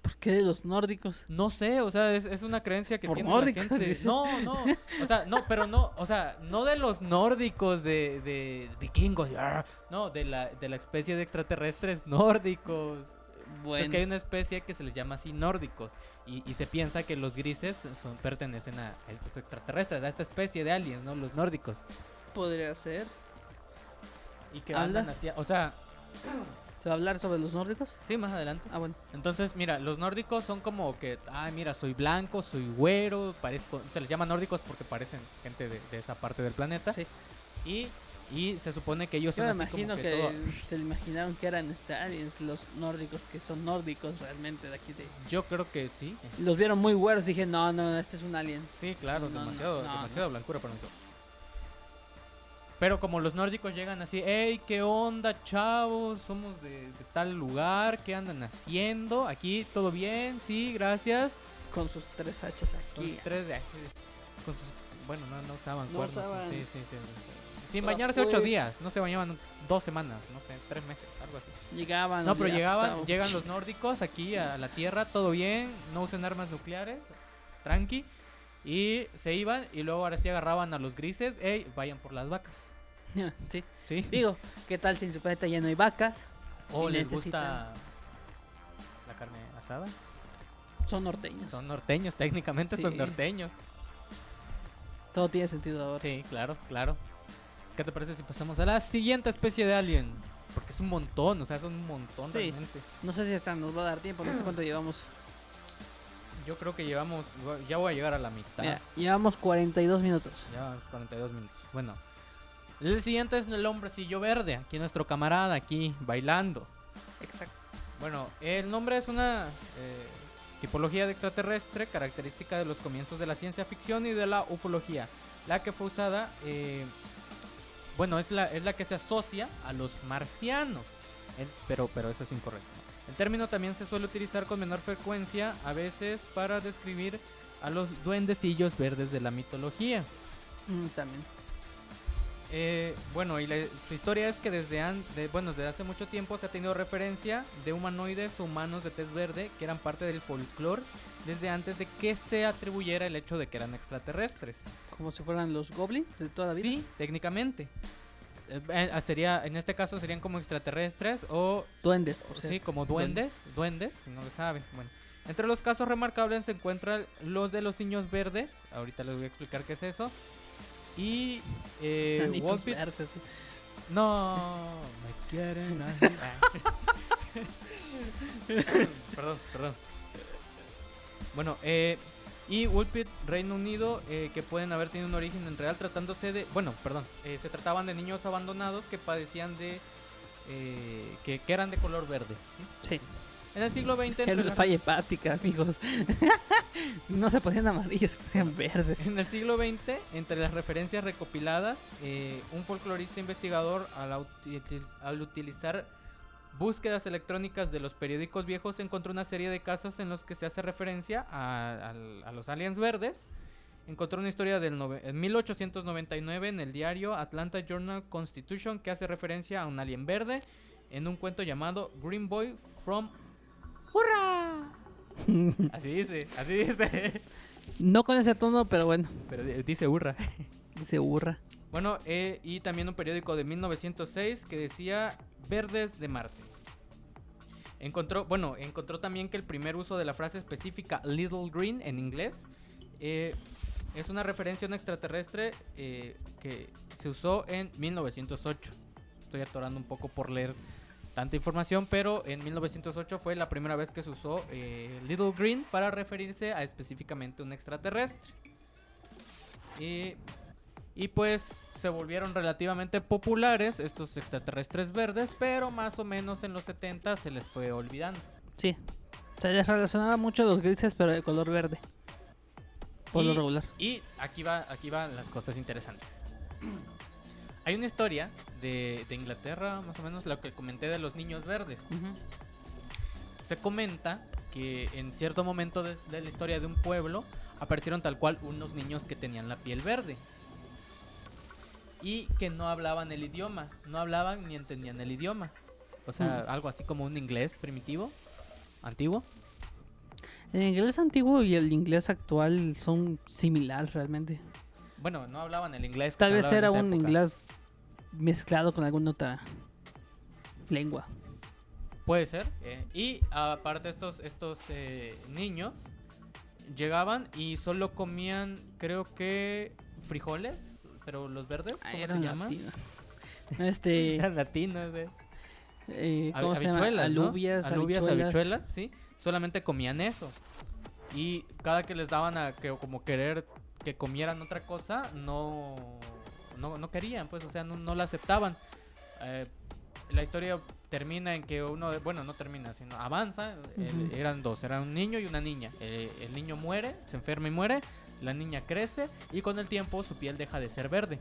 ¿Por qué de los nórdicos? No sé, o sea, es, es una creencia que Por tiene nórdicos, la gente. dice. No, no, o sea, no, pero no, o sea, no de los nórdicos de, de vikingos, arr, no, de la, de la especie de extraterrestres nórdicos. Bueno, Es que hay una especie que se les llama así nórdicos y, y se piensa que los grises son, pertenecen a estos extraterrestres, a esta especie de aliens, ¿no? Los nórdicos. podría ser. Y que Habla. andan hacia, o sea, ¿Se va a hablar sobre los nórdicos? sí, más adelante. Ah, bueno. Entonces, mira, los nórdicos son como que, ay, mira, soy blanco, soy güero, parezco, se les llama nórdicos porque parecen gente de, de esa parte del planeta. Sí. Y, y se supone que ellos Yo son me así como imagino que, que, todo- se imaginaron que eran este, aliens, los nórdicos, que son nórdicos realmente de aquí de... Yo creo que sí. Los vieron muy güeros y dije, no, no, este es un alien. Sí, claro, No, demasiado, no, demasiada blancura para nosotros. Pero como los nórdicos llegan así, hey, ¿qué onda, chavos? Somos de, de tal lugar, ¿qué andan haciendo? Aquí, ¿todo bien? Sí, gracias. Con sus tres hachas Con aquí. sus tres de- con sus- bueno, no, no usaban No cuernos. usaban. Sí, sí, sí. Sin bañarse ocho días, no se bañaban dos semanas, no sé, tres meses, algo así. Llegaban. No, pero llegaban, llegan los nórdicos aquí a la tierra, todo bien, no usen armas nucleares, tranqui. Y se iban y luego ahora sí agarraban a los grises, hey, vayan por las vacas. sí. ¿Sí? Digo, ¿qué tal si en su planeta ya no hay vacas? o les necesitan- gusta la carne asada. Son norteños. Son norteños, técnicamente son norteños. Todo tiene sentido ahora. Sí, claro, claro. ¿Qué te parece si pasamos a la siguiente especie de alien? Porque es un montón, o sea, son un montón Sí. realmente. No sé si hasta nos va a dar tiempo, no sé cuánto llevamos. Yo creo que llevamos, ya voy a llegar a la mitad. Mira, llevamos 42 minutos. Ya vamos 42 minutos. Bueno, El siguiente es el hombrecillo verde, aquí nuestro camarada, aquí bailando. Exacto. Bueno, el nombre es una eh, tipología de extraterrestre característica de los comienzos de la ciencia ficción y de la ufología, la que fue usada, eh, bueno, es la, es la que se asocia a los marcianos, El- pero, pero eso es incorrecto. El término también se suele utilizar con menor frecuencia, a veces para describir a los duendecillos verdes de la mitología. Mm, también. Eh, bueno, y la- su historia es que desde, an- de- bueno, desde hace mucho tiempo se ha tenido referencia de humanoides humanos de tez verde que eran parte del folclore desde antes de que se atribuyera el hecho de que eran extraterrestres. Como si fueran los goblins de toda la vida. Sí, técnicamente. Eh, eh, sería, en este caso serían como extraterrestres o Duendes, por sí, como duendes, duendes, no lo saben. Bueno, entre los casos remarcables se encuentran los de los niños verdes. Ahorita les voy a explicar qué es eso. Y eh, Wolfit- sí. no, me quieren perdón, perdón. Bueno, eh, y Woolpit, Reino Unido, eh, que pueden haber tenido un origen en real tratándose de... Bueno, perdón, eh, se trataban de niños abandonados que padecían de... eh, que, que eran de color verde. ¿sí? Sí. En el siglo XX... Era la falla hepática, amigos. no se ponían amarillos, se ponían verdes. En el siglo XX, entre las referencias recopiladas, eh, un folclorista investigador al, util- al utilizar búsquedas electrónicas de los periódicos viejos encontró una serie de casos en los que se hace referencia a, los aliens verdes. Encontró una historia del nove- en 1899 en el diario Atlanta Journal Constitution que hace referencia a un alien verde en un cuento llamado Green Boy from ¡Hurra! Así dice, así dice. No con ese tono, pero bueno, Pero di- dice hurra. se burra. Bueno, eh, y también un periódico de 1906 que decía Verdes de Marte. Encontró, bueno, encontró también que el primer uso de la frase específica Little Green en inglés eh, es una referencia a un extraterrestre eh, que se usó en 1908. Estoy atorando un poco por leer tanta información, pero en 1908 fue la primera vez que se usó eh, Little Green para referirse a específicamente un extraterrestre. Y y pues se volvieron relativamente populares estos extraterrestres verdes, pero más o menos en los 70 se les fue olvidando. Sí. Se les relacionaba mucho a los grises, pero de color verde. Por lo regular. Y aquí va, aquí van las cosas interesantes. Hay una historia de, de Inglaterra, más o menos, lo que comenté de los niños verdes. Se comenta que en cierto momento de, de la historia de un pueblo aparecieron tal cual unos niños que tenían la piel verde. Y que no hablaban el idioma. No hablaban ni entendían el idioma. O sea, Mm. algo así como un inglés primitivo, antiguo. El inglés antiguo y el inglés actual son similares realmente. Bueno, no hablaban el inglés. Tal vez era un época. inglés mezclado con alguna otra lengua. Puede ser. eh, y aparte estos, estos eh, niños llegaban y solo comían, creo que frijoles, pero los verdes, Ah, ¿cómo se llaman? latinos. Este, Eran latinos, eh, Hab- ¿cómo se llama? habichuelas, ¿no? Alubias, Alubias, habichuelas. habichuelas, sí. Solamente comían eso. Y cada que les daban a que como querer que comieran otra cosa, no no, no querían, pues, o sea, no, no la aceptaban. Eh, la historia termina en que uno, bueno, no termina, sino avanza. el- Ujú. eran dos, era un niño y una niña. Eh, el niño muere, se enferma y muere. La niña crece y con el tiempo su piel deja de ser verde.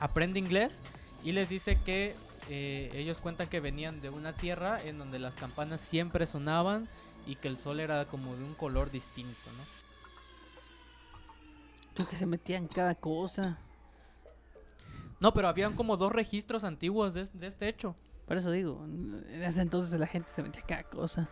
Aprende inglés y les dice que eh, ellos cuentan que venían de una tierra en donde las campanas siempre sonaban y que el sol era como de un color distinto, ¿no? Tú que se metía en cada cosa. No, pero habían como dos registros antiguos de, de este hecho. Por eso digo, en ese entonces la gente se metía cada cosa.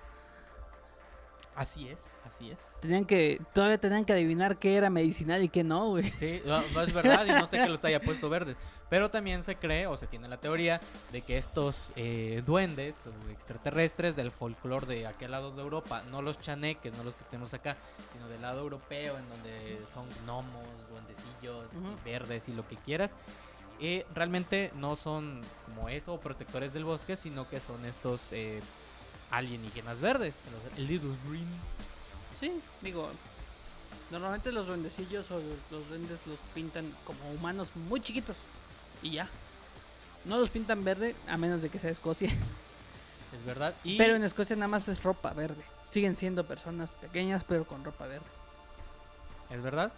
Así es, así es. Tenían que, todavía tenían que adivinar qué era medicinal y qué no, güey. Sí, no, no es verdad y no sé que los haya puesto verdes. Pero también se cree o se tiene la teoría de que estos eh, duendes o extraterrestres del folclore de aquel lado de Europa, no los chaneques, no los que tenemos acá, sino del lado europeo en donde son gnomos, duendecillos, verdes y lo que quieras, eh, realmente no son como eso, protectores del bosque, sino que son estos eh, alienígenas verdes, los Little Green. Sí, digo, normalmente los duendecillos o los duendes los pintan como humanos muy chiquitos. Y ya. No los pintan verde a menos de que sea Escocia. Es verdad. Y Pero en Escocia nada más es ropa verde. Siguen siendo personas pequeñas pero con ropa verde. es verdad.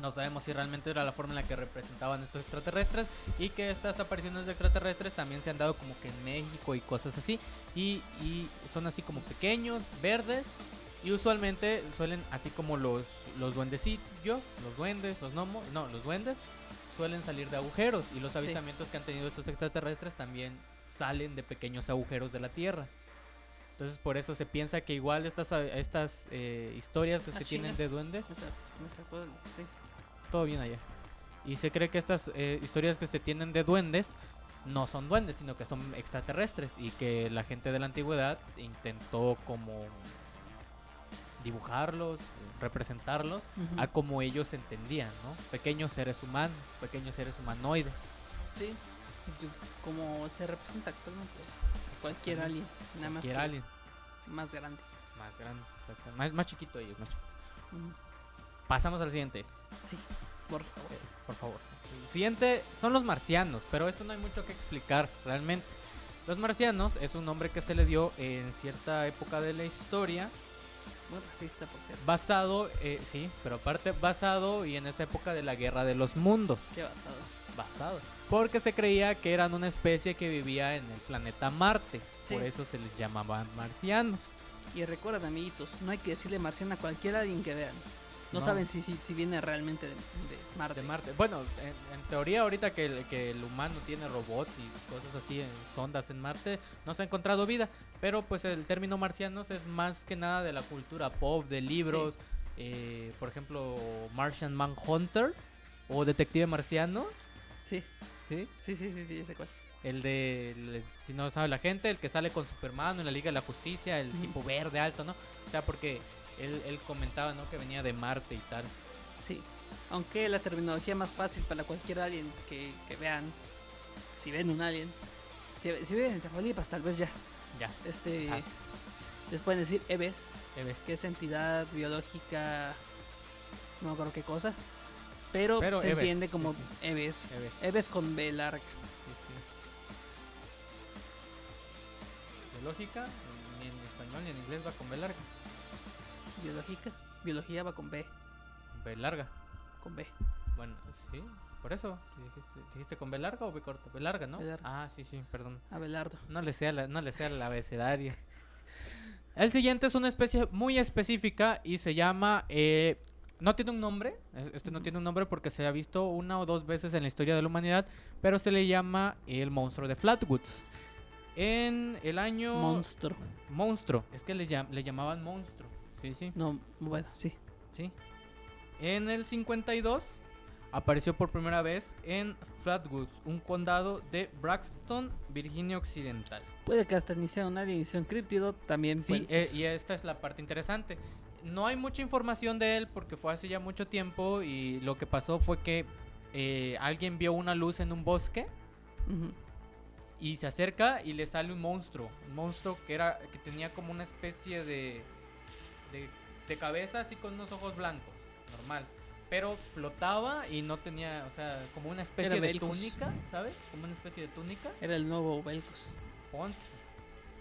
No sabemos si realmente era la forma en la que representaban estos extraterrestres y que estas apariciones de extraterrestres también se han dado como que en México y cosas así. Y, y son así como pequeños, verdes y usualmente suelen, así como los, los duendecillos, los duendes, los gnomos, no, los duendes suelen salir de agujeros y los Sí. avistamientos que han tenido estos extraterrestres también salen de pequeños agujeros de la Tierra. Entonces por eso se piensa que igual estas, estas eh, historias que Ah, se tienen de duendes O sea, me sacó sí. Todo bien allá. Y se cree que estas eh, historias que se tienen de duendes no son duendes, sino que son extraterrestres y que la gente de la antigüedad intentó como dibujarlos, representarlos a como ellos entendían, ¿no? Pequeños seres humanos, pequeños seres humanoides. Sí. Como se representa actualmente. Cualquier alien. Nada más Cualquier que alien más grande. más grande, exacto. más, más chiquito ellos, más chiquito. Ujú. Pasamos al siguiente. Sí, por favor. por favor. El siguiente son los marcianos, pero esto no hay mucho que explicar realmente. Los marcianos es un nombre que se le dio en cierta época de la historia, Muy racista, por cierto. basado, eh, sí, pero aparte basado y en esa época de la guerra de los mundos, Qué basado. basado, porque se creía que eran una especie que vivía en el planeta Marte, Sí. por eso se les llamaban marcianos. Y recuerden, amiguitos, no hay que decirle marciano a cualquier alguien que vean. No, No. saben si, si, si viene realmente de, de Marte. De Marte. Bueno, en, en teoría ahorita que el, que el humano tiene robots y cosas así, en sondas en Marte, no se ha encontrado vida. Pero pues el término marcianos es más que nada de la cultura pop, de libros. eh, por ejemplo, Martian Manhunter o Detective Marciano. Sí, ¿sí? sí, sí, sí, sí, ese cual. El de, el- si no sabe la gente, el que sale con Superman en la Liga de la Justicia, el tipo verde alto, ¿no? O sea, porque él, él comentaba, ¿no? Que venía de Marte y tal. Sí. Aunque la terminología más fácil para cualquier alien que, que vean, si ven un alien, si, si ven en Tamaulipas, tal vez ya, Ya, este, Exacto. les pueden decir EVES, ya ves. que es entidad biológica, no me acuerdo qué cosa, pero, Pero se EVES, entiende sí, como sí. EVES. Ya ves. EVES con B larga. Sí, sí. Biológica, ni en español ni en inglés va con B larga. Biológica. Biología va con B. B larga. Con B. Bueno, sí, por eso. ¿Dijiste, dijiste con B larga o B corta? B larga, ¿no? B larga. Ah, sí, sí, perdón. Abelardo. No le sea la, no le sea el abecedario. El siguiente es una especie muy específica y se llama. eh, no tiene un nombre. es- Este no tiene un nombre porque se ha visto una o dos veces en la historia de la humanidad. Pero se le llama el monstruo de Flatwoods. En el año. Monstruo. monstruo. Es que le, llam- le llamaban monstruo. Sí, sí. No, bueno, sí. Sí. En el 52 apareció por primera vez en Flatwoods, un condado de Braxton, Virginia Occidental. Puede que hasta ni sea un alien sea un críptido, también Sí, eh, y esta es la parte interesante. No hay mucha información de él porque fue hace ya mucho tiempo y lo que pasó fue que eh, alguien vio una luz en un bosque y se acerca y le sale un monstruo, un monstruo que era que tenía como una especie de de, de cabeza así con unos ojos blancos, normal, pero flotaba y no tenía, o sea, como una especie Era de Belcus. túnica, ¿sabes? Como una especie de túnica. Era el nuevo Belcos. Pon-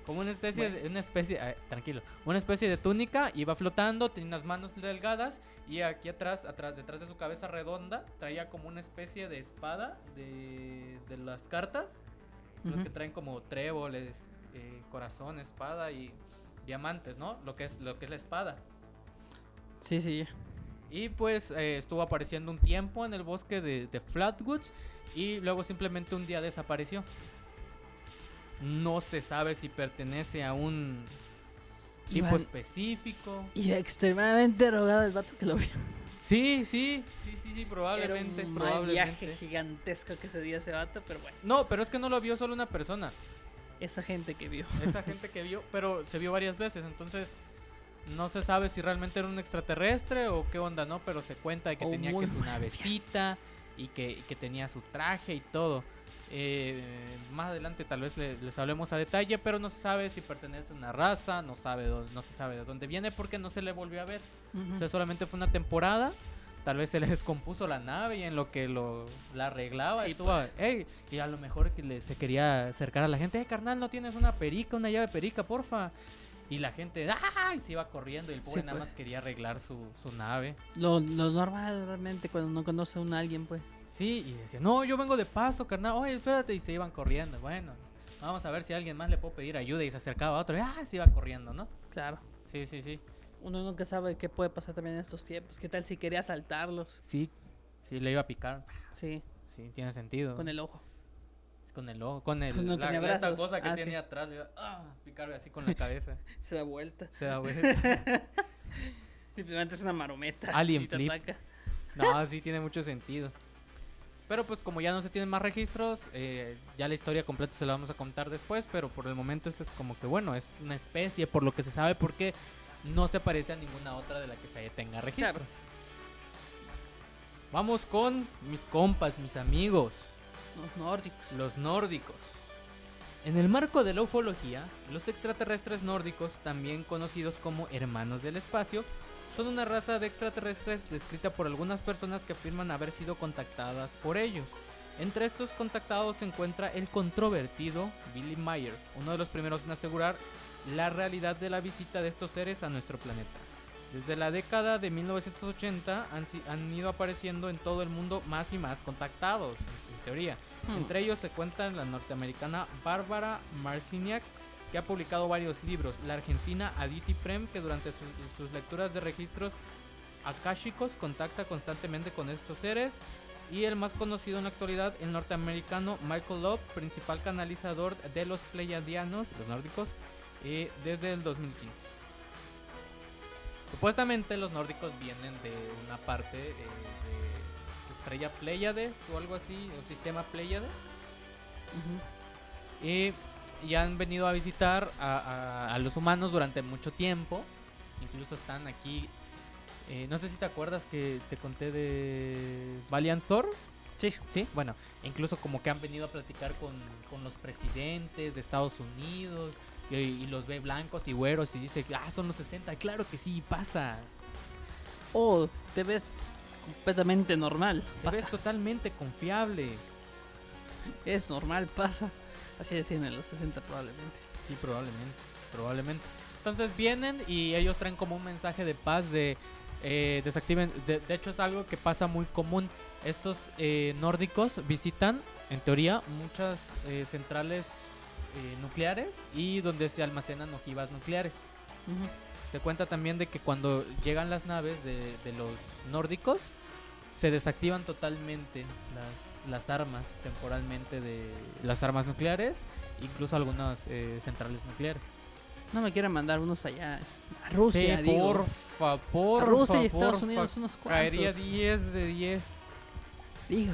Como una especie Bueno. de una especie, ah, tranquilo, una especie de túnica, iba flotando, tenía unas manos delgadas y aquí atrás, atrás, detrás de su cabeza redonda, traía como una especie de espada de, de las cartas, los Ujú. que traen como tréboles, eh, corazón, espada y diamantes, ¿no? Lo que es lo que es la espada. Sí, sí. Y pues eh, estuvo apareciendo un tiempo en el bosque de, de Flatwoods y luego simplemente un día desapareció. No se sabe si pertenece a un tipo Iván- específico. Y extremadamente drogado el vato que lo vio. Sí, sí, sí, sí, sí, probablemente, Era un probablemente. viaje gigantesco que se dio ese vato, pero bueno, No, pero es que no lo vio solo una persona. Esa gente que vio. Esa gente que vio, pero se vio varias veces, entonces no se sabe si realmente era un extraterrestre o qué onda, ¿no? Pero se cuenta de que tenía que su navecita y que, y que tenía su traje y todo. Eh, más adelante tal vez le- les hablemos a detalle, pero no se sabe si pertenece a una raza, no sabe dó- no se sabe de dónde viene porque no se le volvió a ver. O sea, solamente fue una temporada. Tal vez se le descompuso la nave y en lo que lo, la arreglaba Sí, estuvo, pues. Y a lo mejor que le, se quería acercar a la gente, "Eh, carnal, ¿no tienes una perica, una llave perica, porfa? Y la gente, ¡ah! Y se iba corriendo y el pobre Sí, nada pues. más quería arreglar su, su nave. Lo, lo normal realmente cuando no conoce a un alguien, pues. Sí, y decía, no, yo vengo de paso, carnal, oye, espérate, y se iban corriendo. Bueno, vamos a ver si a alguien más le puedo pedir ayuda y se acercaba a otro, y, ah, se iba corriendo, ¿no? Claro. Sí, sí, sí. Uno nunca sabe qué puede pasar también en estos tiempos. ¿Qué tal si quería asaltarlos? Sí, sí, le iba a picar. Sí, Sí, tiene sentido. con el ojo. Con el ojo, con el, Pues no la, esta brazos. cosa que Ah, sí. tenía atrás, le iba a picar así con la cabeza. Se da vuelta. Se da vuelta. Simplemente es una marometa. Alien flip. ataca. No, sí tiene mucho sentido. Pero pues como ya no se tienen más registros, eh, ya la historia completa se la vamos a contar después, pero por el momento eso es como que bueno, es una especie por lo que se sabe porque no se parece a ninguna otra de la que se tenga registro. Claro. Vamos con mis compas, mis amigos, Los nórdicos. los nórdicos. En el marco de la ufología, los extraterrestres nórdicos, también conocidos como hermanos del espacio, son una raza de extraterrestres descrita por algunas personas que afirman haber sido contactadas por ellos. Entre estos contactados se encuentra el controvertido Billy Mayer, uno de los primeros en asegurar la realidad de la visita de estos seres a nuestro planeta. Desde la década de 1980 han, han ido apareciendo en todo el mundo más y más contactados, en teoría. Hmm. Entre ellos se cuentan la norteamericana Bárbara Marciniak, que ha publicado varios libros, la argentina Aditi Prem, que durante sus, sus lecturas de registros akáshicos contacta constantemente con estos seres, y el más conocido en la actualidad, el norteamericano Michael Love, principal canalizador de los pleiadianos, los nórdicos, eh, desde el 2015. Supuestamente los nórdicos vienen de una parte eh, de estrella Pleiades o algo así, o sistema Pleiades. Y, y han venido a visitar a, a- a los humanos durante mucho tiempo. Incluso están aquí. eh, no sé si te acuerdas que te conté de Valiant Thor. Sí. Sí, bueno, incluso como que han venido a platicar con, con los presidentes de Estados Unidos. Y, y los ve blancos y güeros y dice, ah, son los 60. Claro que sí, pasa. O te ves completamente normal. Te ves Pasa. totalmente confiable. Es normal, pasa. Así decían en los 60 probablemente. Sí, probablemente, probablemente. Entonces vienen y ellos traen como un mensaje de paz de eh, desactiven. De, de hecho es algo que pasa muy común. Estos eh, nórdicos visitan, en teoría, muchas eh, centrales eh, nucleares y donde se almacenan ojivas nucleares. Se cuenta también de que cuando llegan las naves de, de los nórdicos, se desactivan totalmente las, las armas temporalmente de las armas nucleares, incluso algunas eh, centrales nucleares. No me quieren mandar unos para allá. A Rusia, sí, digo. porfa, A porfa, Rusia y Estados porfa, Unidos unos cuantos. Caería 10 de 10. Digo,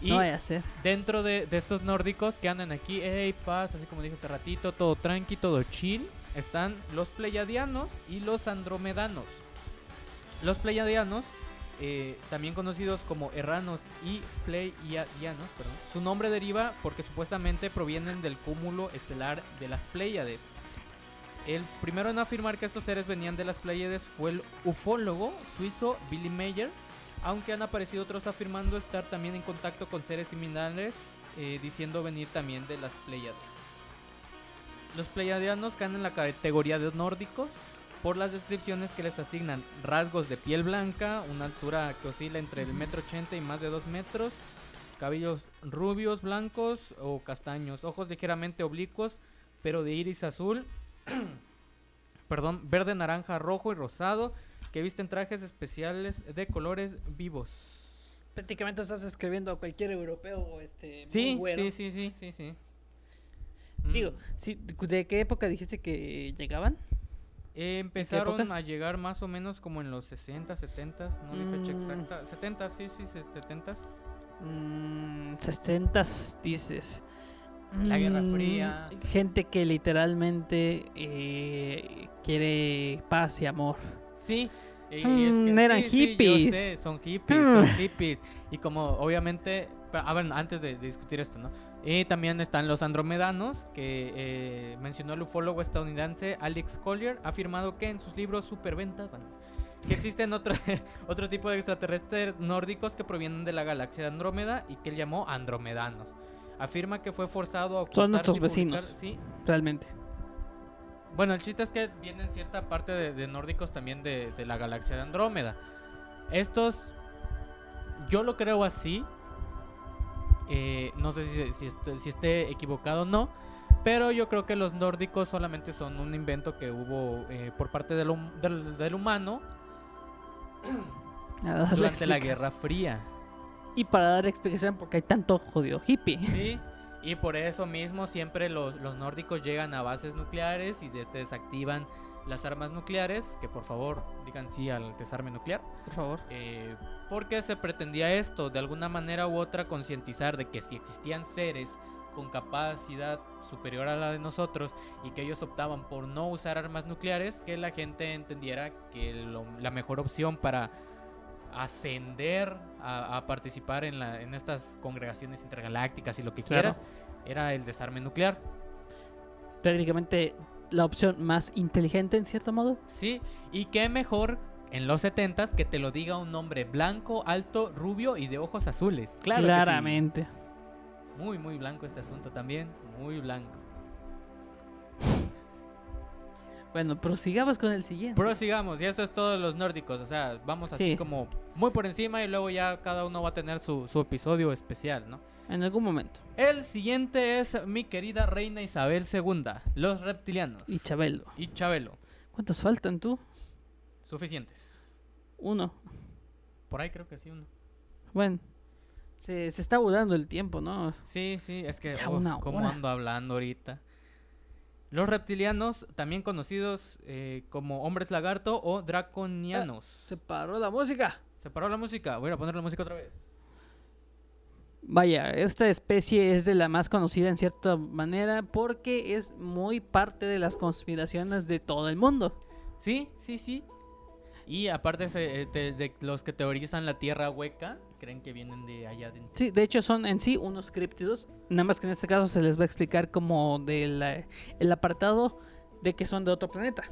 Y no a dentro de, de estos nórdicos que andan aquí, hey, paz, así como dije hace ratito, todo tranqui, todo chill, están los pleiadianos y los andromedanos. Los pleiadianos, eh, también conocidos como erranos y pleiadianos, perdón, su nombre deriva porque supuestamente provienen del cúmulo estelar de las Pléyades. El primero en afirmar que estos seres venían de las Pléyades fue el ufólogo suizo Billy Mayer, aunque han aparecido otros afirmando estar también en contacto con seres similares, eh, diciendo venir también de las Pléyades. Los pleiadianos caen en la categoría de nórdicos por las descripciones que les asignan. Rasgos de piel blanca, una altura que oscila entre el metro ochenta y más de dos metros, cabellos rubios, blancos o castaños, ojos ligeramente oblicuos, pero de iris azul, perdón, verde, naranja, rojo y rosado, que visten trajes especiales de colores vivos. Prácticamente estás escribiendo a cualquier europeo este, muy Sí, güero. sí, sí, sí, sí, sí. Digo, Mm. sí, ¿de qué época dijiste que llegaban? Eh, empezaron a llegar más o menos como en los 60, 70, no le fecha Mm. exacta. 70, sí, sí, 70. Mm, 60 dices. La Guerra Mm, Fría. Gente que literalmente eh, quiere paz y amor. Sí. y- es que- Mm, eran sí, sí, yo hippies. sé, son hippies, Mm. son hippies. Y como obviamente, pa- ah, bueno, antes de, de discutir esto, ¿no? Y también están los andromedanos, que eh, mencionó el ufólogo estadounidense Alex Collier, ha afirmado que en sus libros Superventas, bueno, que existen otro, otro tipo de extraterrestres nórdicos que provienen de la galaxia de Andrómeda y que él llamó andromedanos. Afirma que fue forzado a Son nuestros vecinos. Sí. Realmente. Bueno, el chiste es que vienen cierta parte de, de nórdicos también de, de la galaxia de Andrómeda. Estos, yo lo creo así. Eh, no sé si, si, est- si esté equivocado o no. Pero yo creo que los nórdicos solamente son un invento que hubo eh, por parte del, hum- del- del humano durante la. Guerra Fría. Y para dar explicación, porque hay tanto jodido hippie. Sí, y por eso mismo siempre los, los nórdicos llegan a bases nucleares y de- desactivan las armas nucleares, que por favor digan sí al desarme nuclear, Por favor. eh, porque se pretendía esto, de alguna manera u otra concientizar de que si existían seres con capacidad superior a la de nosotros y que ellos optaban por no usar armas nucleares, que la gente entendiera que lo- la mejor opción para ascender a, a participar en, la, en estas congregaciones intergalácticas y lo que Claro. quieras era el desarme nuclear. Prácticamente la opción más inteligente, en cierto modo. Sí, y qué mejor en los 70s que te lo diga un hombre blanco, alto, rubio y de ojos azules. Claro que sí. Claramente. Muy, muy blanco este asunto también. Muy blanco. Bueno, prosigamos con el siguiente. Prosigamos, y esto es todo de los nórdicos. O sea, vamos así Sí. como muy por encima y luego ya cada uno va a tener su, su episodio especial, ¿no? En algún momento. El siguiente es mi querida reina Isabel II, los reptilianos. Y Chabelo. Y Chabelo. ¿Cuántos faltan tú? Suficientes. Uno. Por ahí creo que sí, uno. Bueno. Se, se está volando el tiempo, ¿no? Sí, sí, es que uf, cómo ando hablando ahorita. Los reptilianos, también conocidos eh, como hombres lagarto o draconianos. Se paró la música. Se paró la música. Voy a poner la música otra vez. Vaya, esta especie es de la más conocida en cierta manera porque es muy parte de las conspiraciones de todo el mundo. Sí, sí, sí. Y aparte se- eh, de, de los que teorizan la tierra hueca, creen que vienen de allá adentro. Sí, de hecho son en sí unos críptidos. Nada más que en este caso se les va a explicar como del el apartado de que son de otro planeta.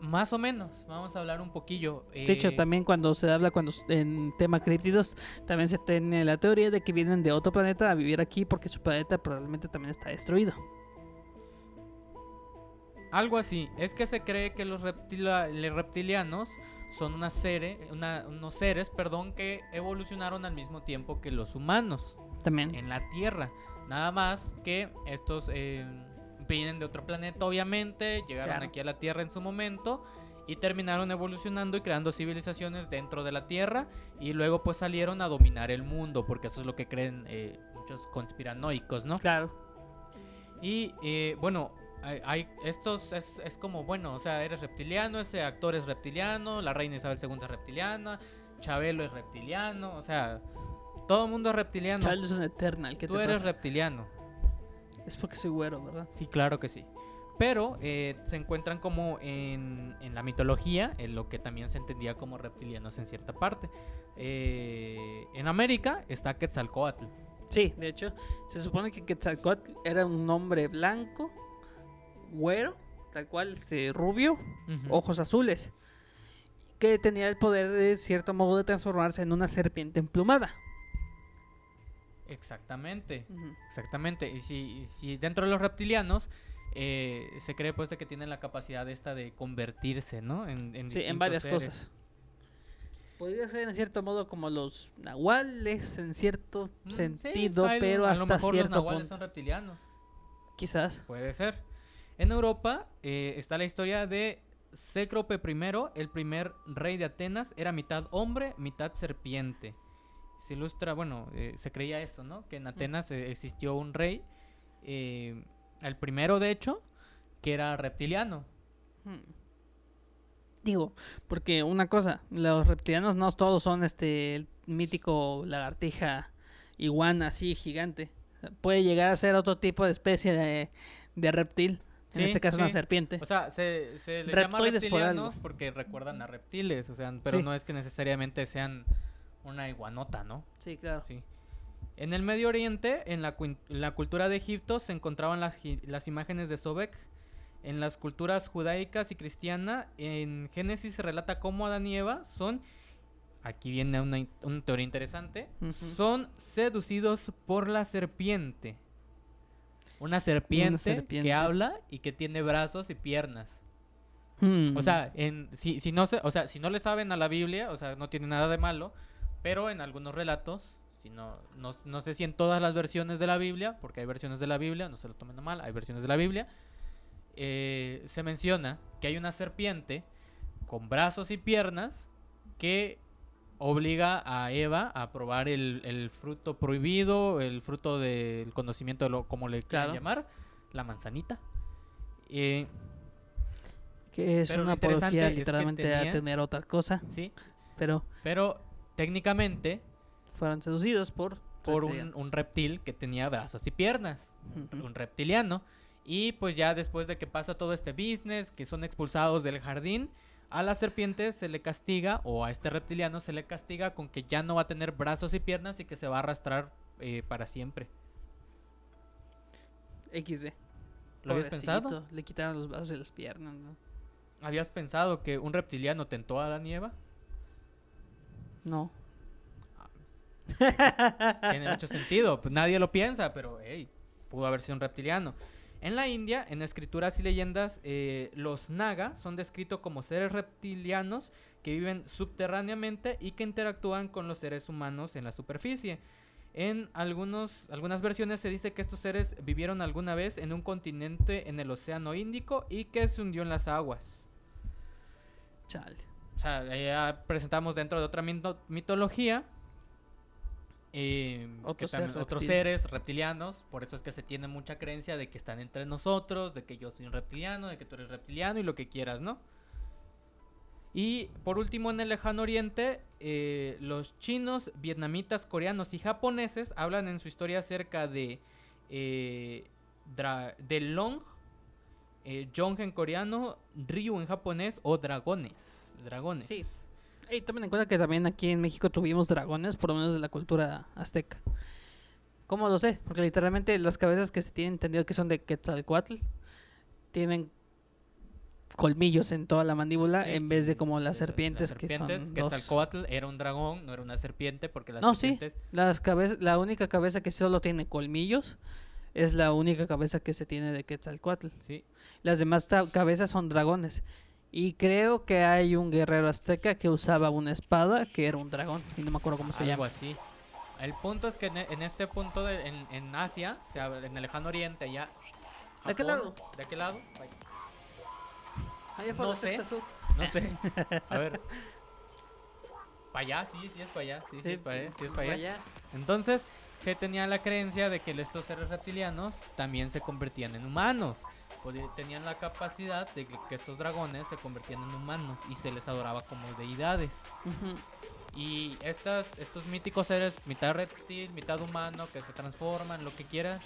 Más o menos, vamos a hablar un poquillo. De hecho, eh, también cuando se habla cuando en tema críptidos, también se tiene la teoría de que vienen de otro planeta a vivir aquí porque su planeta probablemente también está destruido. Algo así. Es que se cree que los, reptila- reptilianos son una sere- una- unos seres perdón, que evolucionaron al mismo tiempo que los humanos También. en la Tierra. Nada más que estos eh, vienen de otro planeta, obviamente, llegaron Claro. aquí a la Tierra en su momento y terminaron evolucionando y creando civilizaciones dentro de la Tierra y luego pues salieron a dominar el mundo, porque eso es lo que creen eh, muchos conspiranoicos, ¿no? Claro. Y eh, bueno, hay, hay- estos es, es como, bueno, o sea, eres reptiliano, ese actor es reptiliano, la reina Isabel II es reptiliana, Chabelo es reptiliano, o sea, todo el mundo es reptiliano. Charles es Eternal. ¿qué Tú te eres pasa? reptiliano. Es porque soy güero, ¿verdad? Sí, claro que sí. Pero eh, se encuentran como en, en la mitología, en lo que también se entendía como reptilianos en cierta parte. Eh, en América está Quetzalcoatl. Sí, de hecho, se supone que Quetzalcóatl era un hombre blanco, güero, tal cual, este, rubio, ojos azules, que tenía el poder de cierto modo de transformarse en una serpiente emplumada. Exactamente. Exactamente. Y si, si dentro de los reptilianos eh, se cree pues de que tienen la capacidad esta de convertirse, ¿no? En, en Sí, en varias seres. cosas. Podría ser en cierto modo como los nahuales, en cierto Mm, sentido, pero a lo hasta los cierto nahuales punto. son reptilianos. Quizás. Puede ser. En Europa eh, está la historia de Cécrope I, el primer rey de Atenas, era mitad hombre, mitad serpiente. Se ilustra, bueno, eh, se creía esto, ¿no? Que en Atenas eh, existió un rey, el primero de hecho, que era reptiliano. Hmm. Digo, porque una cosa, los reptilianos no todos son este el mítico lagartija iguana así gigante. Puede llegar a ser otro tipo de especie de, de reptil. Sí, en este caso una serpiente. O sea, se, se les llama por reptilianos porque recuerdan a reptiles, o sea, pero Sí. no es que necesariamente sean una iguanota, ¿no? Sí, claro. Sí. En el Medio Oriente, en la, en la cultura de Egipto, se encontraban las, las imágenes de Sobek, en las culturas judaicas y cristiana, en Génesis se relata cómo Adán y Eva son, aquí viene una, una teoría interesante, son seducidos por la serpiente. Una serpiente, serpiente. que habla y que tiene brazos y piernas. Hmm. O sea, en, si, si no se, o sea, si no le saben a la Biblia, o sea, no tiene nada de malo, pero en algunos relatos, si no, no, no sé si en todas las versiones de la Biblia, porque hay versiones de la Biblia, no se lo tomen a mal, hay versiones de la Biblia, eh, se menciona que hay una serpiente con brazos y piernas que obliga a Eva a probar el, el fruto prohibido, el fruto del conocimiento de lo como le quieran Claro. llamar, la manzanita. Eh, que es una apología es que literalmente a tener otra cosa, sí, pero pero técnicamente fueron seducidos por por un, reptil que tenía brazos y piernas, un reptiliano. Y pues ya después de que pasa todo este business, que son expulsados del jardín, a la serpiente se le castiga, o a este reptiliano se le castiga con que ya no va a tener brazos y piernas y que se va a arrastrar eh, para siempre. XD. ¿Lo habías pensado? Le quitaron los brazos y las piernas, ¿no? ¿Habías pensado que un reptiliano tentó a Adán y Eva? No. Tiene mucho sentido. Pues nadie lo piensa, pero hey, pudo haber sido un reptiliano. En la India, en escrituras y leyendas, eh, los naga son descritos como seres reptilianos que viven subterráneamente y que interactúan con los seres humanos en la superficie. En algunos, algunas versiones se dice que estos seres vivieron alguna vez en un continente en el Océano Índico y que se hundió en las aguas. Chale. O sea, ya presentamos dentro de otra mito- mitología. Eh, que Otro ser otros seres reptilianos. Por eso es que se tiene mucha creencia de que están entre nosotros, de que yo soy un reptiliano, de que tú eres reptiliano y lo que quieras, ¿no? Y por último, en el lejano oriente, eh, los chinos, vietnamitas, coreanos y japoneses hablan en su historia acerca de, eh, dra- de Long, eh, Jong en coreano, Ryu en japonés o dragones. Dragones. Sí. Y tomen en cuenta que también aquí en México tuvimos dragones, por lo menos de la cultura azteca. ¿Cómo lo sé? Porque literalmente las cabezas que se tienen entendido que son de Quetzalcoatl tienen colmillos en toda la mandíbula Sí, en vez de como las serpientes, las que serpientes, son dos. Quetzalcóatl era un dragón, no era una serpiente, porque las No, sí. serpientes... Las cabezas, la única cabeza que solo tiene colmillos es la única cabeza que se tiene de Quetzalcoatl. Sí, Las demás cabezas son dragones. Y creo que hay un guerrero azteca que usaba una espada que era un dragón. Y no me acuerdo cómo se algo llama. así. El punto es que en, en este punto, de- en, en Asia, se en el lejano oriente, allá... ¿De qué lado? ¿De qué lado? Allá la sé. sur. No sé. A ver. Para allá, sí, sí es para allá. Sí, sí, es para allá. Sí es para allá. Entonces, se tenía la creencia de que estos seres reptilianos también se convertían en humanos. Tenían la capacidad de que estos dragones se convertían en humanos y se les adoraba como deidades. Y estas, estos míticos seres, mitad reptil, mitad humano, que se transforman, lo que quieras,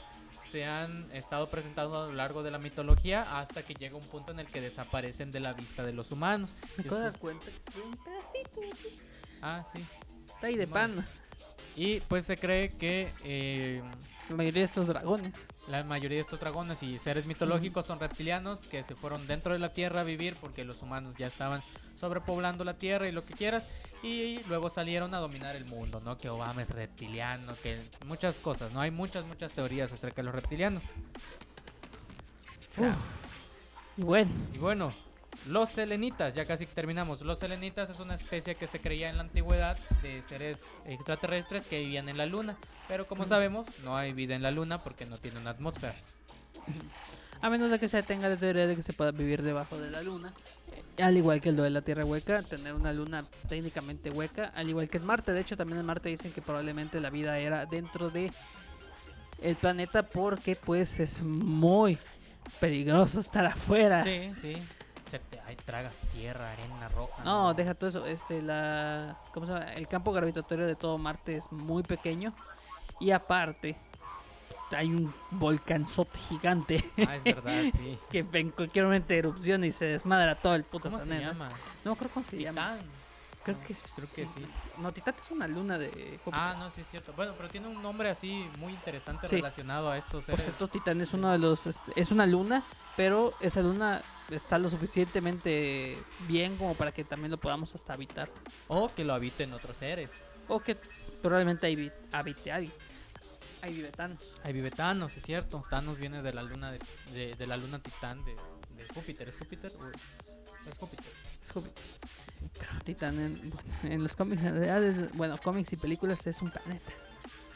se han estado presentando a lo largo de la mitología hasta que llega un punto en el que desaparecen de la vista de los humanos. Me acabo de estos- dar cuenta que un pedacito. Ah, sí. Está ahí de pan. Y pues se cree que eh, La mayoría de estos dragones. La mayoría de estos dragones y seres mitológicos son reptilianos que se fueron dentro de la tierra a vivir porque los humanos ya estaban sobrepoblando la tierra y lo que quieras. Y luego salieron a dominar el mundo, ¿no? Que Obama es reptiliano, que muchas cosas, ¿no? Hay muchas, muchas teorías acerca de los reptilianos. Uf. Y bueno, Y bueno, los selenitas, ya casi terminamos. Los selenitas es una especie que se creía en la antigüedad de seres extraterrestres que vivían en la luna. Pero como sabemos, no hay vida en la luna porque no tiene una atmósfera. a menos de que se tenga la teoría de que se pueda vivir debajo de la luna. eh, Al igual que lo de la Tierra hueca, tener una luna técnicamente hueca, al igual que en Marte. De hecho, también en Marte dicen que probablemente la vida era dentro de el planeta porque pues es muy peligroso estar afuera. Sí, sí. Se te, ay, tragas tierra, arena, roca. No, deja todo eso. Este, la, ¿cómo se llama? El campo gravitatorio de todo Marte es muy pequeño. Y aparte, hay un volcánzote gigante Ah, es verdad, sí. que en cualquier momento erupción y se desmadra todo el puto ¿Cómo se planeta. llama? No acuerdo cómo se llama. Creo que creo sí. que sí. No, Titán es una luna de Júpiter. Ah, no, sí es cierto. Bueno, pero tiene un nombre así muy interesante Sí. relacionado a estos Por seres. cierto, Titán es uno de los. este, es una luna, pero esa luna está lo suficientemente bien como para que también lo podamos hasta habitar. O que lo habiten otros seres. O que probablemente vi- habite. Hay vivetanos. Hay vive Thanos, es cierto. Thanos viene de la luna de, de, de la luna titán de, de Júpiter. ¿Es Júpiter? o- Es Júpiter. Es Júpiter. Pero Titán en, los cómics, en realidad, es- bueno, cómics y películas es un planeta.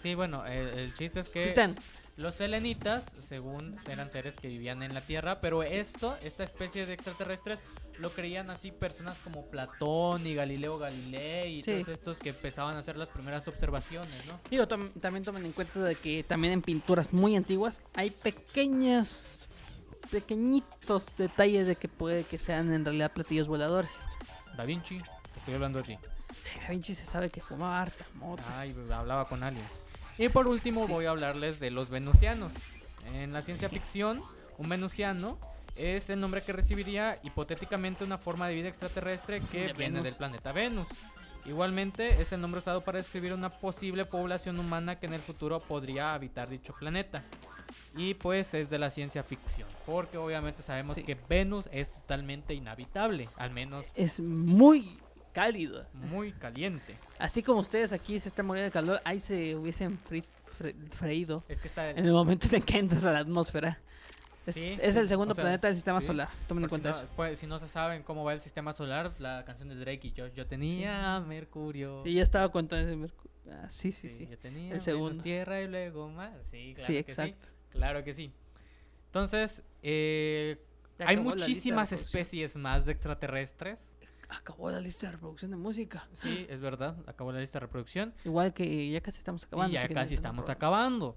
Sí, bueno, el, el chiste es que Titán. los selenitas, según eran seres que vivían en la Tierra, pero esto, esta especie de extraterrestres, lo creían así personas como Platón y Galileo Galilei y Sí. todos estos que empezaban a hacer las primeras observaciones, ¿no? Digo, tam- también tomen en cuenta de que también en pinturas muy antiguas hay pequeñas, pequeñitos detalles de que puede que sean en realidad platillos voladores. Da Vinci, te estoy hablando de ti. Da Vinci se sabe que fumaba harta mota. Ay, hablaba con aliens. Y por último Sí. voy a hablarles de los venusianos. En la ciencia ficción, un venusiano es el nombre que recibiría hipotéticamente una forma de vida extraterrestre que De viene Venus. del planeta Venus. Igualmente es el nombre usado para describir una posible población humana que en el futuro podría habitar dicho planeta. Y pues es de la ciencia ficción, porque obviamente sabemos Sí. que Venus es totalmente inhabitable, al menos Es muy cálido. muy caliente. Así como ustedes aquí se están muriendo de calor, ahí se hubiesen fre- freído Es que está en el momento en que entras a la atmósfera. Es, Sí, es el segundo o sea, planeta del sistema sí. solar. Tomen en Por si cuenta no, eso. pues, si no se saben cómo va el sistema solar, la canción de Drake y Josh, yo tenía Mercurio. Sí, ya estaba contando ese Mercurio. Ah, sí, sí, sí. Yo tenía El segundo. Tierra y luego más. Sí, claro Sí, que exacto. Claro que sí. Entonces, eh, hay muchísimas especies más de extraterrestres. Acabó la lista de reproducción de música. Sí, es verdad. Acabó la lista de reproducción. Igual que ya casi estamos acabando. y ya casi estamos acabando.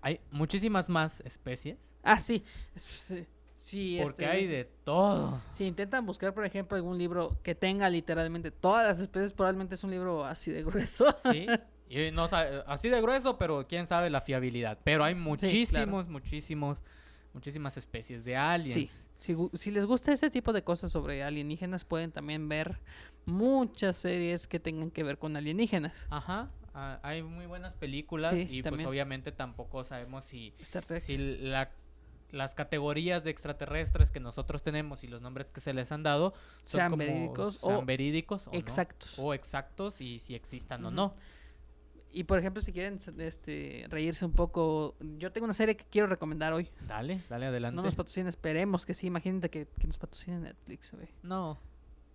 Hay muchísimas más especies. Ah, sí. Sí. Sí, Porque este, hay es- de todo. Si intentan buscar, por ejemplo, algún libro que tenga literalmente todas las especies, probablemente es un libro así de grueso. Sí. Y no sa- así de grueso, pero quién sabe la fiabilidad. Pero hay muchísimos, muchísimos, muchísimas especies de aliens. Sí. Si, les gusta ese tipo de cosas sobre alienígenas, pueden también ver muchas series que tengan que ver con alienígenas. Ajá. ah, hay muy buenas películas Sí, y pues obviamente tampoco sabemos si, si la- las categorías de extraterrestres que nosotros tenemos y los nombres que se les han dado son Sean como- verídicos sean o verídicos o no, exactos. o exactos y si existan o no. Y por ejemplo, si quieren este, reírse un poco, yo tengo una serie que quiero recomendar hoy. Dale, dale adelante. No nos patrocina, esperemos que sí. Imagínate que, que nos patrocine Netflix, güey. no,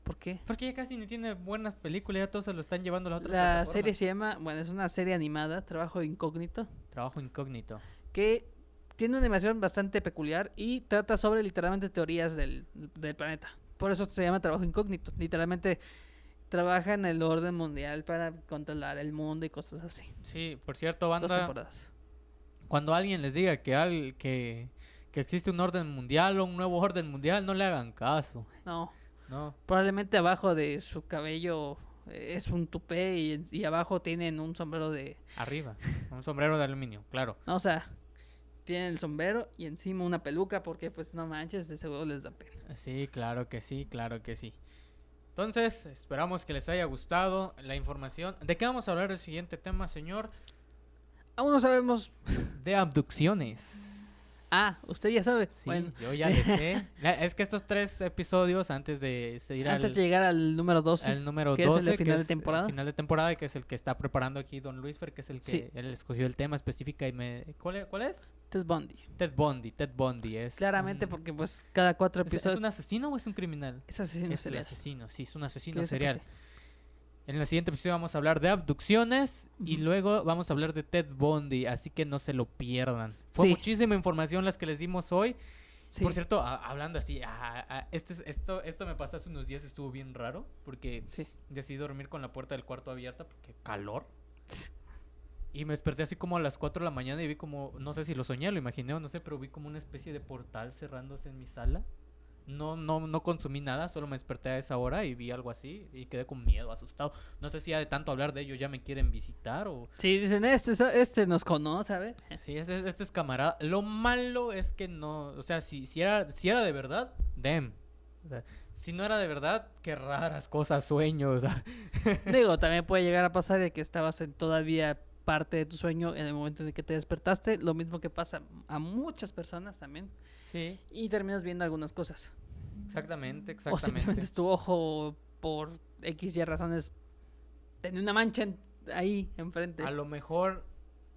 ¿Por qué? porque ya casi ni tiene buenas películas, ya todos se lo están llevando a las otras La serie se llama, bueno, es una serie animada, Trabajo Incógnito, Trabajo incógnito. que tiene una animación bastante peculiar y trata sobre literalmente teorías del, del planeta. Por eso se llama Trabajo Incógnito. Literalmente trabaja en el orden mundial para controlar el mundo y cosas así. Sí, por cierto, Dos banda, temporadas. cuando alguien les diga que, al, que, que existe un orden mundial o un nuevo orden mundial, no le hagan caso. No, No, probablemente abajo de su cabello eh, es un tupé y, y abajo tienen un sombrero de... arriba, un sombrero de aluminio, claro. No, o sea, tienen el sombrero y encima una peluca porque pues no manches, de seguro les da pena. Sí, claro que sí, claro que sí. Entonces, esperamos que les haya gustado la información. ¿De qué vamos a hablar el siguiente tema, señor? Aún no sabemos. De abducciones. Ah, usted ya sabe. Sí, bueno, yo ya le sé. Es que estos tres episodios antes de seguir al, antes de llegar al número 12. al número que es el 12, de final de el temporada. final de temporada, que es el que está preparando aquí Don Luisfer, que es el que Sí. él escogió el tema específico y me... ¿Cuál es? Ted Bundy. Ted Bundy, Ted Bundy es... Claramente un- porque pues cada cuatro ¿Es, es episodios un asesino o es un criminal? es asesino es el serial. asesino, sí, es un asesino serial. En el siguiente episodio vamos a hablar de abducciones y luego vamos a hablar de Ted Bundy, así que no se lo pierdan. Fue Sí. muchísima información las que les dimos hoy. Sí. Por cierto, a- hablando así, este, es- esto, esto me pasó hace unos días, estuvo bien raro, porque Sí. decidí dormir con la puerta del cuarto abierta porque calor. Y me desperté así como a las 4 de la mañana y vi como, no sé si lo soñé, lo imaginé o no sé, pero vi como una especie de portal cerrándose en mi sala. No, no, no consumí nada, solo me desperté a esa hora y vi algo así y quedé con miedo, asustado. No sé si ya de tanto hablar de ello ya me quieren visitar o... Sí, dicen, este, este nos conoce, a ver. Sí, este, este es camarada. Lo malo es que no, o sea, si, si, era, si era de verdad, dem. O sea, si no era de verdad, qué raras cosas sueño. o sea. Digo, también puede llegar a pasar de que estabas en todavía parte de tu sueño en el momento en el que te despertaste. Lo mismo que pasa a muchas personas también. Sí, Y terminas viendo algunas cosas. exactamente, O simplemente exactamente. tu ojo, por X y razones, tenía una mancha en- ahí enfrente. A lo mejor,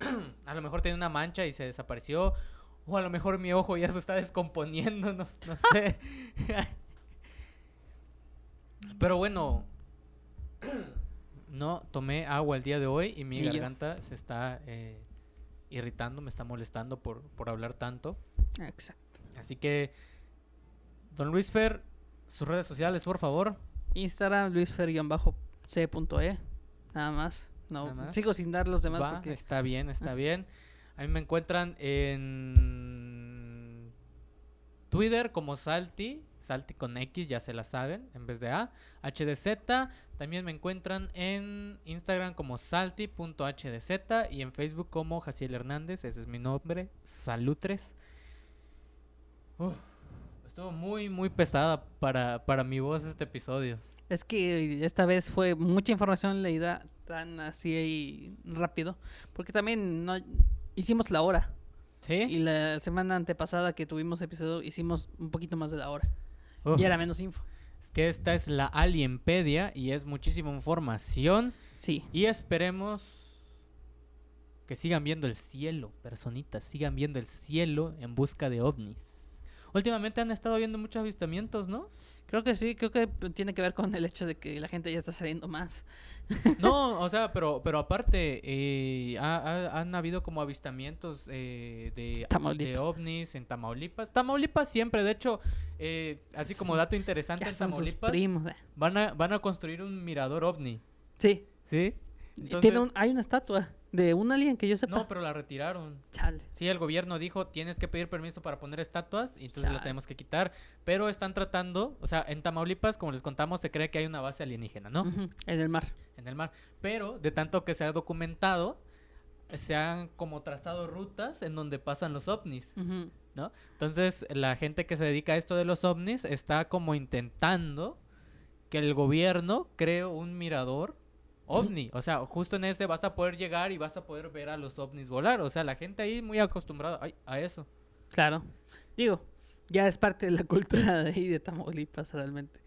a lo mejor tenía una mancha y se desapareció. O a lo mejor mi ojo ya se está descomponiendo, no, no sé. Pero bueno, no tomé agua el día de hoy y mi yo. garganta se está eh, irritando, me está molestando por, por hablar tanto. Exacto. Así que, don Luis Fer, sus redes sociales, por favor. Instagram, luisfer-c.e. Nada más. No, Nada más. sigo sin dar los demás Va, porque está bien, está Ah. bien. A mí me encuentran en Twitter como Salty, Salty con X, ya se la saben, en vez de A. HDZ, también me encuentran en Instagram como salty.hdz y en Facebook como Jaciel Hernández, ese es mi nombre, Salutres. Uf, estuvo muy, muy pesada para, para mi voz este episodio. es que esta vez fue mucha información leída tan así y rápido. Porque también no hicimos la hora. ¿Sí? Y la semana antepasada que tuvimos episodio hicimos un poquito más de la hora. Y era menos info. Es que esta es la Alienpedia y es muchísima información. Sí. Y esperemos que sigan viendo el cielo, personitas, sigan viendo el cielo en busca de ovnis. Últimamente han estado viendo muchos avistamientos, ¿no? Creo que sí, creo que tiene que ver con el hecho de que la gente ya está saliendo más. No, o sea, pero, pero aparte, eh, ha- ha- han habido como avistamientos eh, de, de ovnis en Tamaulipas. Tamaulipas siempre, de hecho, eh, así como dato interesante en Tamaulipas, primos. van a, van a construir un mirador ovni, Sí. ¿sí? Entonces- Tiene un- hay una estatua de un alien que yo sepa. No, pero la retiraron. Chale. Sí, el gobierno dijo, tienes que pedir permiso para poner estatuas y entonces la tenemos que quitar. Pero están tratando, o sea, en Tamaulipas, como les contamos, se cree que hay una base alienígena, ¿no? En el mar. En el mar. Pero de tanto que se ha documentado, se han como trazado rutas en donde pasan los ovnis. ¿no? Entonces, la gente que se dedica a esto de los ovnis está como intentando que el gobierno cree un mirador ovni. O sea, justo en ese vas a poder llegar y vas a poder ver a los ovnis volar. O sea, la gente ahí muy acostumbrada ay, a eso. Claro. Digo, ya es parte de la cultura de ahí de Tamaulipas realmente.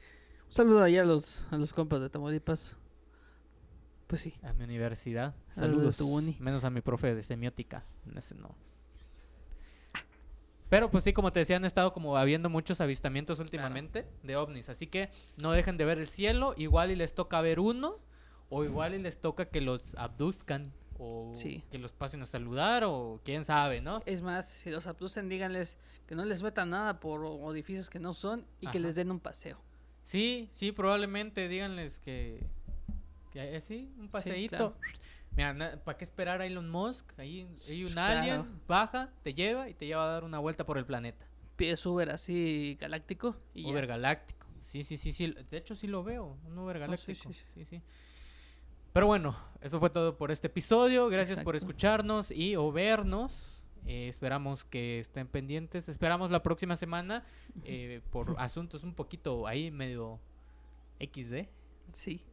Un saludo allá a los, a los compas de Tamaulipas. Pues sí. A mi universidad. A Saludos. tu uni. Menos a mi profe de semiótica. Ese no. Pero pues sí, como te decía, han estado como habiendo muchos avistamientos últimamente de ovnis. Así que no dejen de ver el cielo. Igual y les toca ver uno. O igual y les toca que los abduzcan. O Sí. que los pasen a saludar. O quién sabe, ¿no? Es más, si los abducen, díganles que no les metan nada por edificios que no son y que les den un paseo. Sí, sí, probablemente díganles que... Que eh, sí, un paseíto. claro. Mira, ¿para qué esperar a Elon Musk? Ahí hay un claro. alien, baja, te lleva y te lleva a dar una vuelta por el planeta. Pides Uber así galáctico y ya. Uber galáctico. Sí, sí, sí, sí. De hecho, sí lo veo. Un Uber sí, galáctico. sí, sí, sí. Pero bueno, eso fue todo por este episodio. Gracias por escucharnos y o vernos. Eh, esperamos que estén pendientes. Esperamos la próxima semana eh, por asuntos un poquito ahí medio XD. Sí.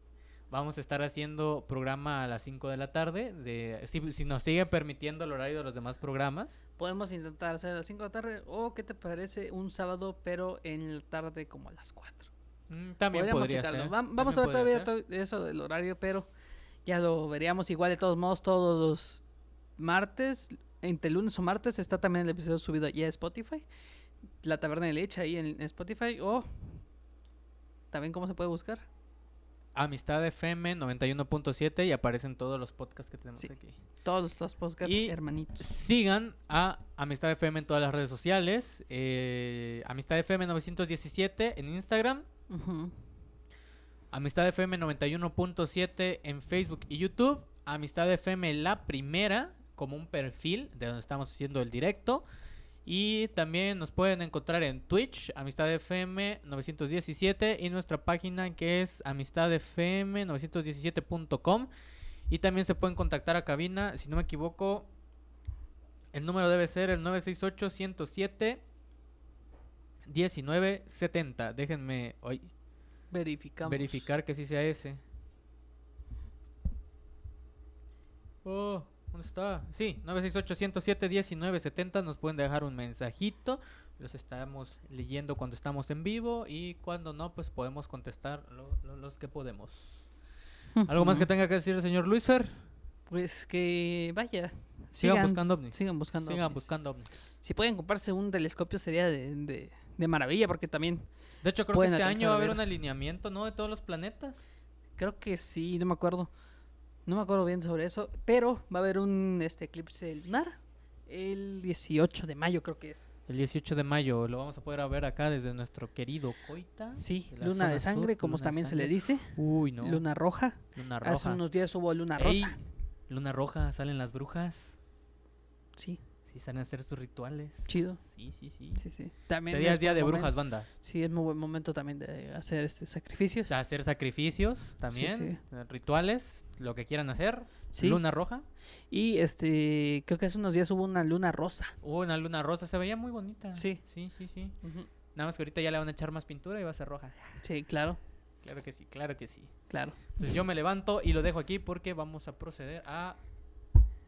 Vamos a estar haciendo programa a las 5 de la tarde. De, si, si nos sigue permitiendo el horario de los demás programas. Podemos intentar hacer a las 5 de la tarde o ¿qué te parece un sábado pero en la tarde como a las 4? Mm, también Podríamos podría ser. Vam- Vamos a ver todavía ser. eso del horario, pero ya lo veríamos igual de todos modos todos los martes, entre lunes o martes está también el episodio subido ya a Spotify, La Taberna de Leche ahí en Spotify o también cómo se puede buscar. Amistad FM 91.7 y aparecen todos los podcasts que tenemos Sí. aquí. Todos los podcasts Y- hermanitos. Sigan a Amistad FM en todas las redes sociales. eh, Amistad FM 917 en Instagram. Amistad FM 91.7 en Facebook y YouTube. Amistad FM la primera como un perfil de donde estamos haciendo el directo. Y también nos pueden encontrar en Twitch, Amistad FM 917 y nuestra página que es amistadfm917.com. Y también se pueden contactar a cabina, si no me equivoco, el número debe ser el 968 107 1970. Déjenme hoy Verificamos. verificar que sí sea ese. Oh, ¿dónde está? Sí, 968-107-1970. Nos pueden dejar un mensajito. Los estamos leyendo cuando estamos en vivo y cuando no, pues podemos contestar lo- lo- los que podemos. ¿Algo más que tenga que decir el señor Luisfer? Pues que vaya. Sigan, Sigan, buscando ovnis. sigan buscando. Sigan ovnis. buscando ovnis. Si pueden comprarse un telescopio sería de, de, de maravilla porque también De hecho, creo que este año va a haber un alineamiento, ¿no? De todos los planetas. creo que sí, no me acuerdo. No me acuerdo bien sobre eso, pero va a haber un este eclipse lunar el 18 de mayo creo que es. El 18 de mayo lo vamos a poder ver acá desde nuestro querido Coita. Sí, de luna de sangre, sur, como también se le dice. Uy, no. Luna roja. Luna roja. Hace unos días hubo luna Ey, rosa. luna roja, salen las brujas. Sí, Sí, salen a hacer sus rituales. chido. Sí, sí, sí. Sí, sí. También Ese día es día de momento- brujas, banda. Sí, es muy buen momento también de hacer este sacrificios. Sea, hacer sacrificios también, eh, rituales, lo que quieran hacer. Sí. Luna roja. Y este, creo que hace unos días hubo una luna rosa. Hubo una luna rosa, se veía muy bonita. Sí. Sí, sí, sí. Nada más que ahorita ya le van a echar más pintura y va a ser roja. Sí, claro, Claro que sí, claro que sí. claro. Entonces yo me levanto y lo dejo aquí porque vamos a proceder a...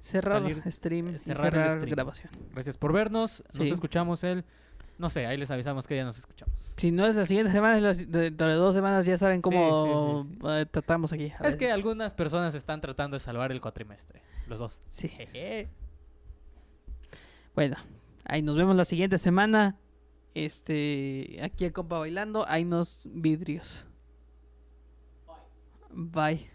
Cerrar Salir- stream eh, y cerrar stream. grabación. Gracias por vernos. Nos Sí. escuchamos el... No sé, ahí les avisamos que ya nos escuchamos. Si no es la siguiente semana, es la si- de- dentro de dos semanas ya saben cómo sí, sí, eh, tratamos aquí. Es que algunas personas están tratando de salvar el cuatrimestre. Los dos. Sí. Jeje. Bueno, ahí nos vemos la siguiente semana. Este, aquí el compa bailando, hay unos vidrios. Bye.